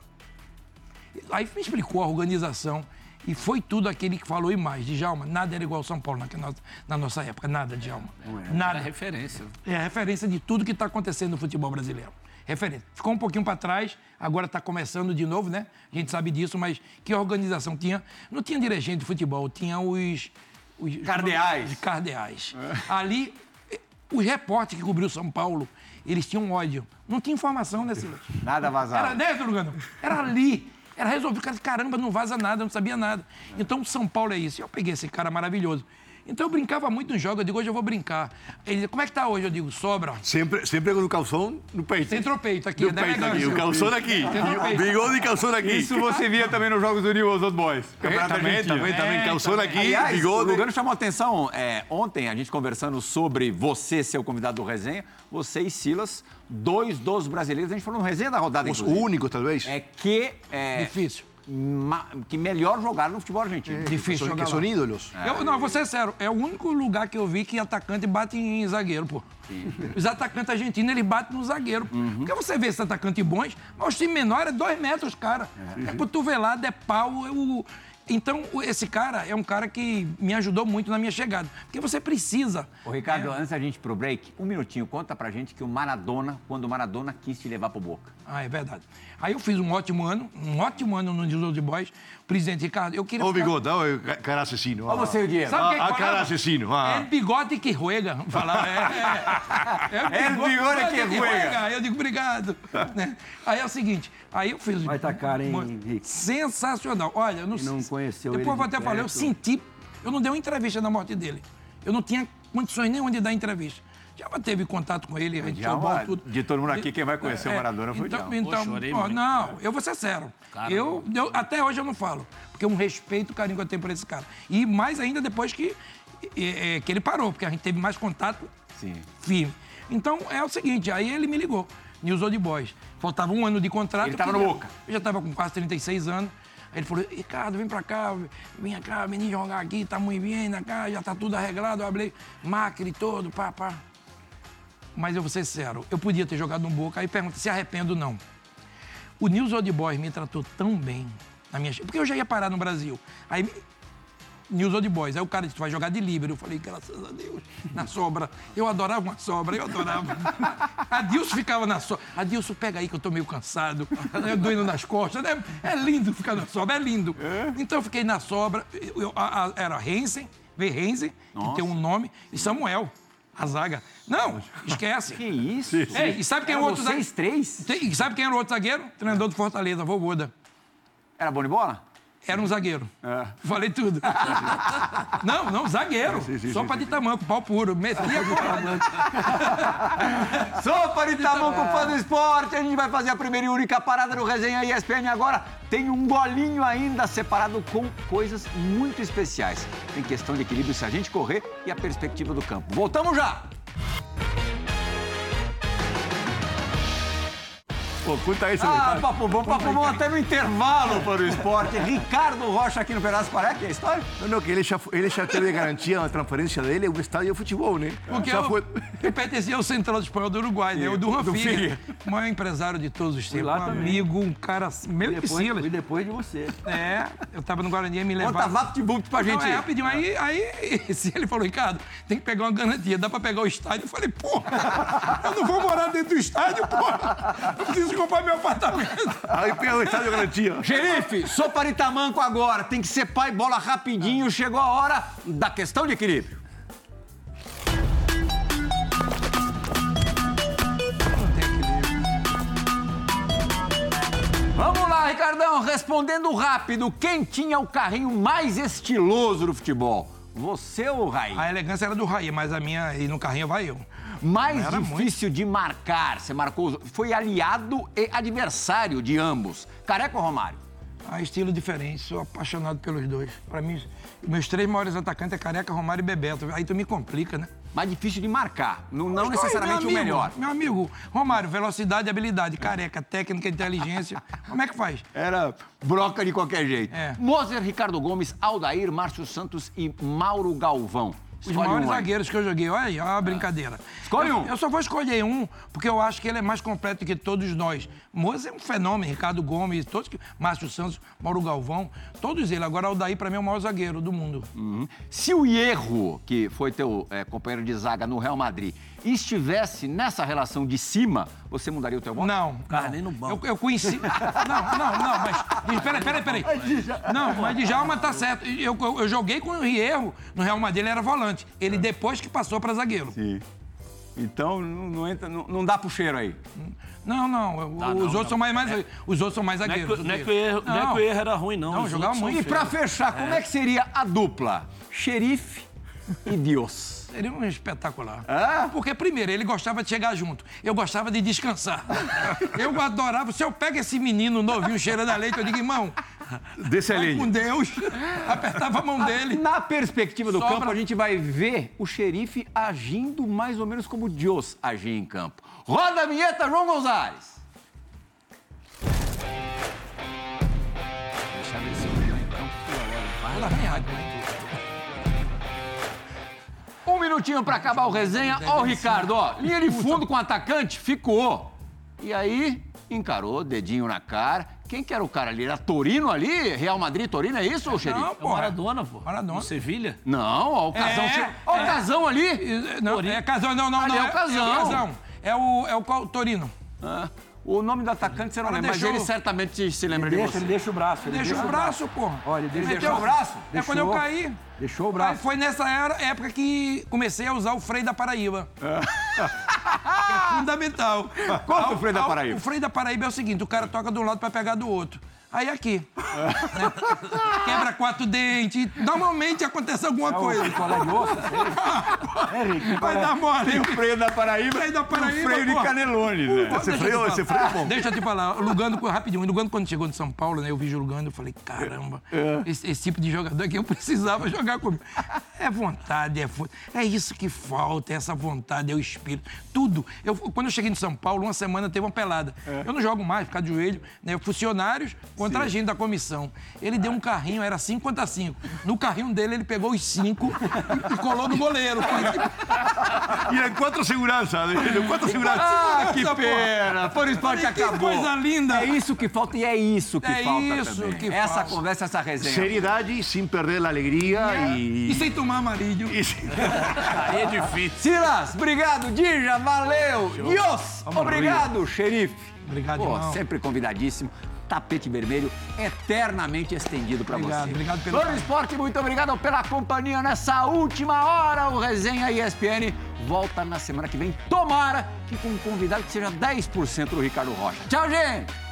Aí me explicou a organização e foi tudo aquele que falou e mais. Djalma, nada era igual ao São Paulo na, na, na nossa época, nada, Djalma. Nada. É referência. É a referência de tudo que está acontecendo no futebol brasileiro. Referência. Ficou um pouquinho para trás, agora está começando de novo, né? A gente sabe disso, mas que organização tinha? Não tinha dirigente de futebol, tinha os. os Cardeais. Os cardeais. Ali, eh, os repórteres que cobriu São Paulo, eles tinham ódio. Não tinha informação, né, Silas? Nada vazado. Era dentro, Lugano. Era ali. Era resolvido. Cara, Caramba, não vaza nada, não sabia nada. Então, São Paulo é isso. Eu peguei esse cara maravilhoso. Então, eu brincava muito nos jogos. Eu digo, hoje eu vou brincar. Ele diz, como é que tá hoje? Eu digo, sobra. Sempre, sempre com o calção no peito. Centropeito aqui, No peito aqui, o calção aqui. Centropeito. Bigode e calção aqui. Isso você via também nos jogos do Newell's Old Boys. Campeonato também, Argentino. também, também. É, Calção também. aqui, Aliás, o bigode. Lugano chamou atenção é, ontem, a gente conversando sobre você ser o convidado do resenha, você e Silas, dois dos brasileiros, a gente falou no resenha da rodada, Os inclusive, únicos, talvez. é que, é, Difícil. ma- que melhor jogaram no futebol argentino. Difícil Son- jogar são ídolos. Eu, não, vou ser sério. É o único lugar que eu vi que atacante bate em zagueiro, pô. Os atacantes argentinos, eles batem no zagueiro. Porque você vê esses atacantes bons, mas o time menor é dois metros, cara. É, cotovelada, é pau. é o- Então, o- esse cara é um cara que me ajudou muito na minha chegada. Porque você precisa. Ô, Ricardo, antes da gente ir pro break, um minutinho, conta pra gente que o Maradona, quando o Maradona quis te levar pro Boca. Ah, é verdade. Aí eu fiz um ótimo ano, um ótimo ano no News Old Boys. Presidente Ricardo, eu queria. Ô, ficar- bigode, ó, ca- cara assassino. Olha você o Diego. Sabe Ah, que ah, falava? cara assassino. Ah. É bigode que ruega. Falava, é, é, é, É bigode que ruega. Eu digo, obrigado. [laughs] Né? Aí é o seguinte, aí eu fiz... Vai tá cara, hein, Henrique? Sensacional. Olha, eu não, não sei- conheceu Depois ele eu vou de até falar, eu senti... Eu não dei uma entrevista na morte dele. Eu não tinha condições nenhuma de dar entrevista. Já teve contato com ele, a gente Djalma, futebol, tudo. de todo mundo aqui, quem vai conhecer o Maradona foi o então, Djalma. então, Pô, chorei ó. Não, eu vou ser sério. Cara, eu, eu- até hoje eu não falo, porque é um respeito, carinho que eu tenho por esse cara. E mais ainda depois que, é, é, que ele parou, porque a gente teve mais contato Sim. firme. Então é o seguinte, aí ele me ligou, News Old Boys. Faltava um ano de contrato. Ele tava eu no Boca. Eu já estava com quase 36 anos. Aí ele falou, Ricardo, vem pra cá, vem cá, vem jogar aqui, tá muito bem, cá, já tá tudo arreglado, eu abri máquina e todo, pá, pá. Mas eu vou ser sincero, eu podia ter jogado no Boca, aí pergunta se arrependo não. O News Old Boys me tratou tão bem na minha... Porque eu já ia parar no Brasil. Aí News Old Boys. Aí o cara disse, tu vai jogar de líbero. Eu falei, graças a Deus, na sobra. Eu adorava uma sobra, eu adorava. [laughs] Adilson ficava na sobra. Adilson, pega aí que eu tô meio cansado, né, doendo nas costas. né? É lindo ficar na sobra, é lindo. Então eu fiquei na sobra. Eu- eu- a- a- era Rensen, V. Rensen, que tem um nome, e Samuel, a zaga. Não, [laughs] esquece. Que isso? Ei, e sabe quem é o Era outro vocês zagueiro? três? E sabe quem era o outro zagueiro? Treinador do Fortaleza, Vovoda. Era bom de bola? Era um zagueiro. É. Falei tudo. [laughs] não, não, zagueiro. Sopa de tamanco, pau puro. Metia a. Sopa de [laughs] tamanco fã do esporte. A gente vai fazer a primeira e única parada no Resenha ESPN agora. Tem um golinho ainda separado com coisas muito especiais. Tem questão de equilíbrio se a gente correr e a perspectiva do campo. Voltamos já! Pô, conta esse Ah, detalhe. papo bom, papo bom até no intervalo para o esporte. Ricardo Rocha aqui no Pedaço Qual é que é a história? Não, não, que ele já, ele já teve garantia na transferência dele, um estádio de futebol, né? Porque já eu, foi... eu pertencia ao Central do Espanhol do Uruguai, né? O do. Filha. O maior empresário de todos os tempos. um também. amigo, um cara meio que Depois, Silas. fui depois de você. É, eu tava no Guarani e me Conta levava. vapt-vupt pra gente. Não, é rapidinho. Aí, aí [laughs] se ele falou, Ricardo, tem que pegar uma garantia, dá pra pegar o estádio. Eu falei, porra, [laughs] eu não vou morar dentro do estádio, porra. Eu preciso comprar meu apartamento. [laughs] Aí pega o estádio de garantia. Xerife, sopa de tamanco agora. Tem que ser pai bola rapidinho. Chegou a hora da questão de equilíbrio. Vamos lá, Ricardão, respondendo rápido. Quem tinha o carrinho mais estiloso do futebol? Você ou o Raí? A elegância era do Raí, mas a minha, e no carrinho vai eu. Mais Era difícil de marcar. Você marcou. Foi aliado e adversário de ambos. Careca ou Romário? Ah, estilo diferente, sou apaixonado pelos dois. Pra mim, meus três maiores atacantes é Careca, Romário e Bebeto. Aí tu me complica, né? Mais difícil de marcar. Não, não dois, necessariamente meu o amigo, melhor. Meu amigo, Romário, velocidade e habilidade. Careca, técnica inteligência. Como é que faz? Era broca de qualquer jeito. É. Moser, Ricardo Gomes, Aldair, Márcio Santos e Mauro Galvão. Os Escolhe maiores um zagueiros que eu joguei. Olha aí, olha a brincadeira. Escolhe eu, um. Eu só vou escolher um, porque eu acho que ele é mais completo que todos nós. Moza é um fenômeno, Ricardo Gomes, todos que. Márcio Santos, Mauro Galvão, todos eles. Agora o Daí, pra mim, é o maior zagueiro do mundo. Uhum. Se o Hierro, que foi teu é, companheiro de zaga no Real Madrid, estivesse nessa relação de cima, você mudaria o teu voto? Não. Cara, não. nem no banco. Eu, eu conheci. [laughs] não, não, não, mas. Peraí, peraí, peraí. Não, mas Djalma tá certo. Eu, eu, eu joguei com o Hierro no Real Madrid, ele era volante. Ele depois que passou pra zagueiro. Sim. Então não, não entra, não, não dá pro cheiro aí. Não, não. os não, outros não. são mais, mais. Os outros são mais Não é, zagueiros. que, não, é que o erro, não. é que o erro era ruim, não. Não, Os jogava muito. E pra fechar, como é que seria a dupla? Xerife e Deus. Seria um espetacular. É? Porque, primeiro, ele gostava de chegar junto. Eu gostava de descansar. [laughs] Eu adorava. Se eu pego esse menino novinho cheirando a leite, eu digo, irmão, Desse vai com além. Deus. Apertava a mão dele. Na perspectiva do Sobra. campo, a gente vai ver o xerife agindo mais ou menos como Deus agia em campo. Roda a vinheta, João Gonzalez. Fala, vem água. Um minutinho pra acabar o resenha. Ó o Ricardo, ó. Linha de fundo com o atacante, ficou. E aí, encarou, dedinho na cara. Quem que era o cara ali? Era Torino ali? Real Madrid, Torino, é isso, xerife? Não, É o pô. Maradona, pô. Maradona. Sevilha. Não, ó o Casão. É, che- ó o é. Casão ali. Não, é Casão, não, não, Ali não. é o Casão. É o Casão. É o, é o qual- Torino. Ah, O nome do atacante você não lembra, mas deixou- ele certamente se lembra Ele de deixa, você. ele deixa o braço. Ele Deixa o braço, pô. Olha, ele deixa Meteu o braço? É Deixou. quando eu caí. Deixou o Aí braço. foi nessa era- época que comecei a usar o freio da Paraíba. [laughs] Que é fundamental. Conta o freio da Paraíba. O freio da Paraíba é o seguinte: o cara toca de um lado pra pegar do outro. Aí aqui. né? [laughs] Quebra quatro dentes. Normalmente acontece alguma É coisa. picolé de osso. É, [laughs] Rick, Vai dar mole. O freio da Paraíba. Freio da Paraíba, o freio de. Canelone, né? Esse freio, esse é bom. Deixa eu te falar, o Lugano, rapidinho, o Lugano quando chegou de São Paulo, né, eu vi o Lugano, eu falei, caramba, esse, esse tipo de jogador que eu precisava jogar comigo. É vontade, é é isso que falta, é essa vontade, é o espírito, tudo. Eu, quando eu cheguei em São Paulo, uma semana teve uma pelada. Eu não jogo mais, ficar de joelho, né, funcionários contra a gente da comissão. Ele deu um carrinho, era 5 contra 5. No carrinho dele, ele pegou os cinco e colou no goleiro. Y eran cuatro seguranzas, eran cuatro seguranzas. Ah, que Essa, pena! Por esporte Que acabou. coisa linda. É isso que falta e é isso que É falta isso também. que essa falta. conversa, essa resenha. Seriedade sin perder la alegría E y... sem tomar amarillo. sin- [laughs] Aí é difícil. Silas, obrigado. Dija, valeu. Yos, obrigado, xerife. Obrigado, Pô, irmão. sempre convidadíssimo. Tapete vermelho eternamente estendido para você. obrigado pelo Globo. Esporte, muito obrigado pela companhia nessa última hora. O Resenha ESPN volta na semana que vem. Tomara que com um convidado que seja 10% do Ricardo Rocha. Tchau, gente!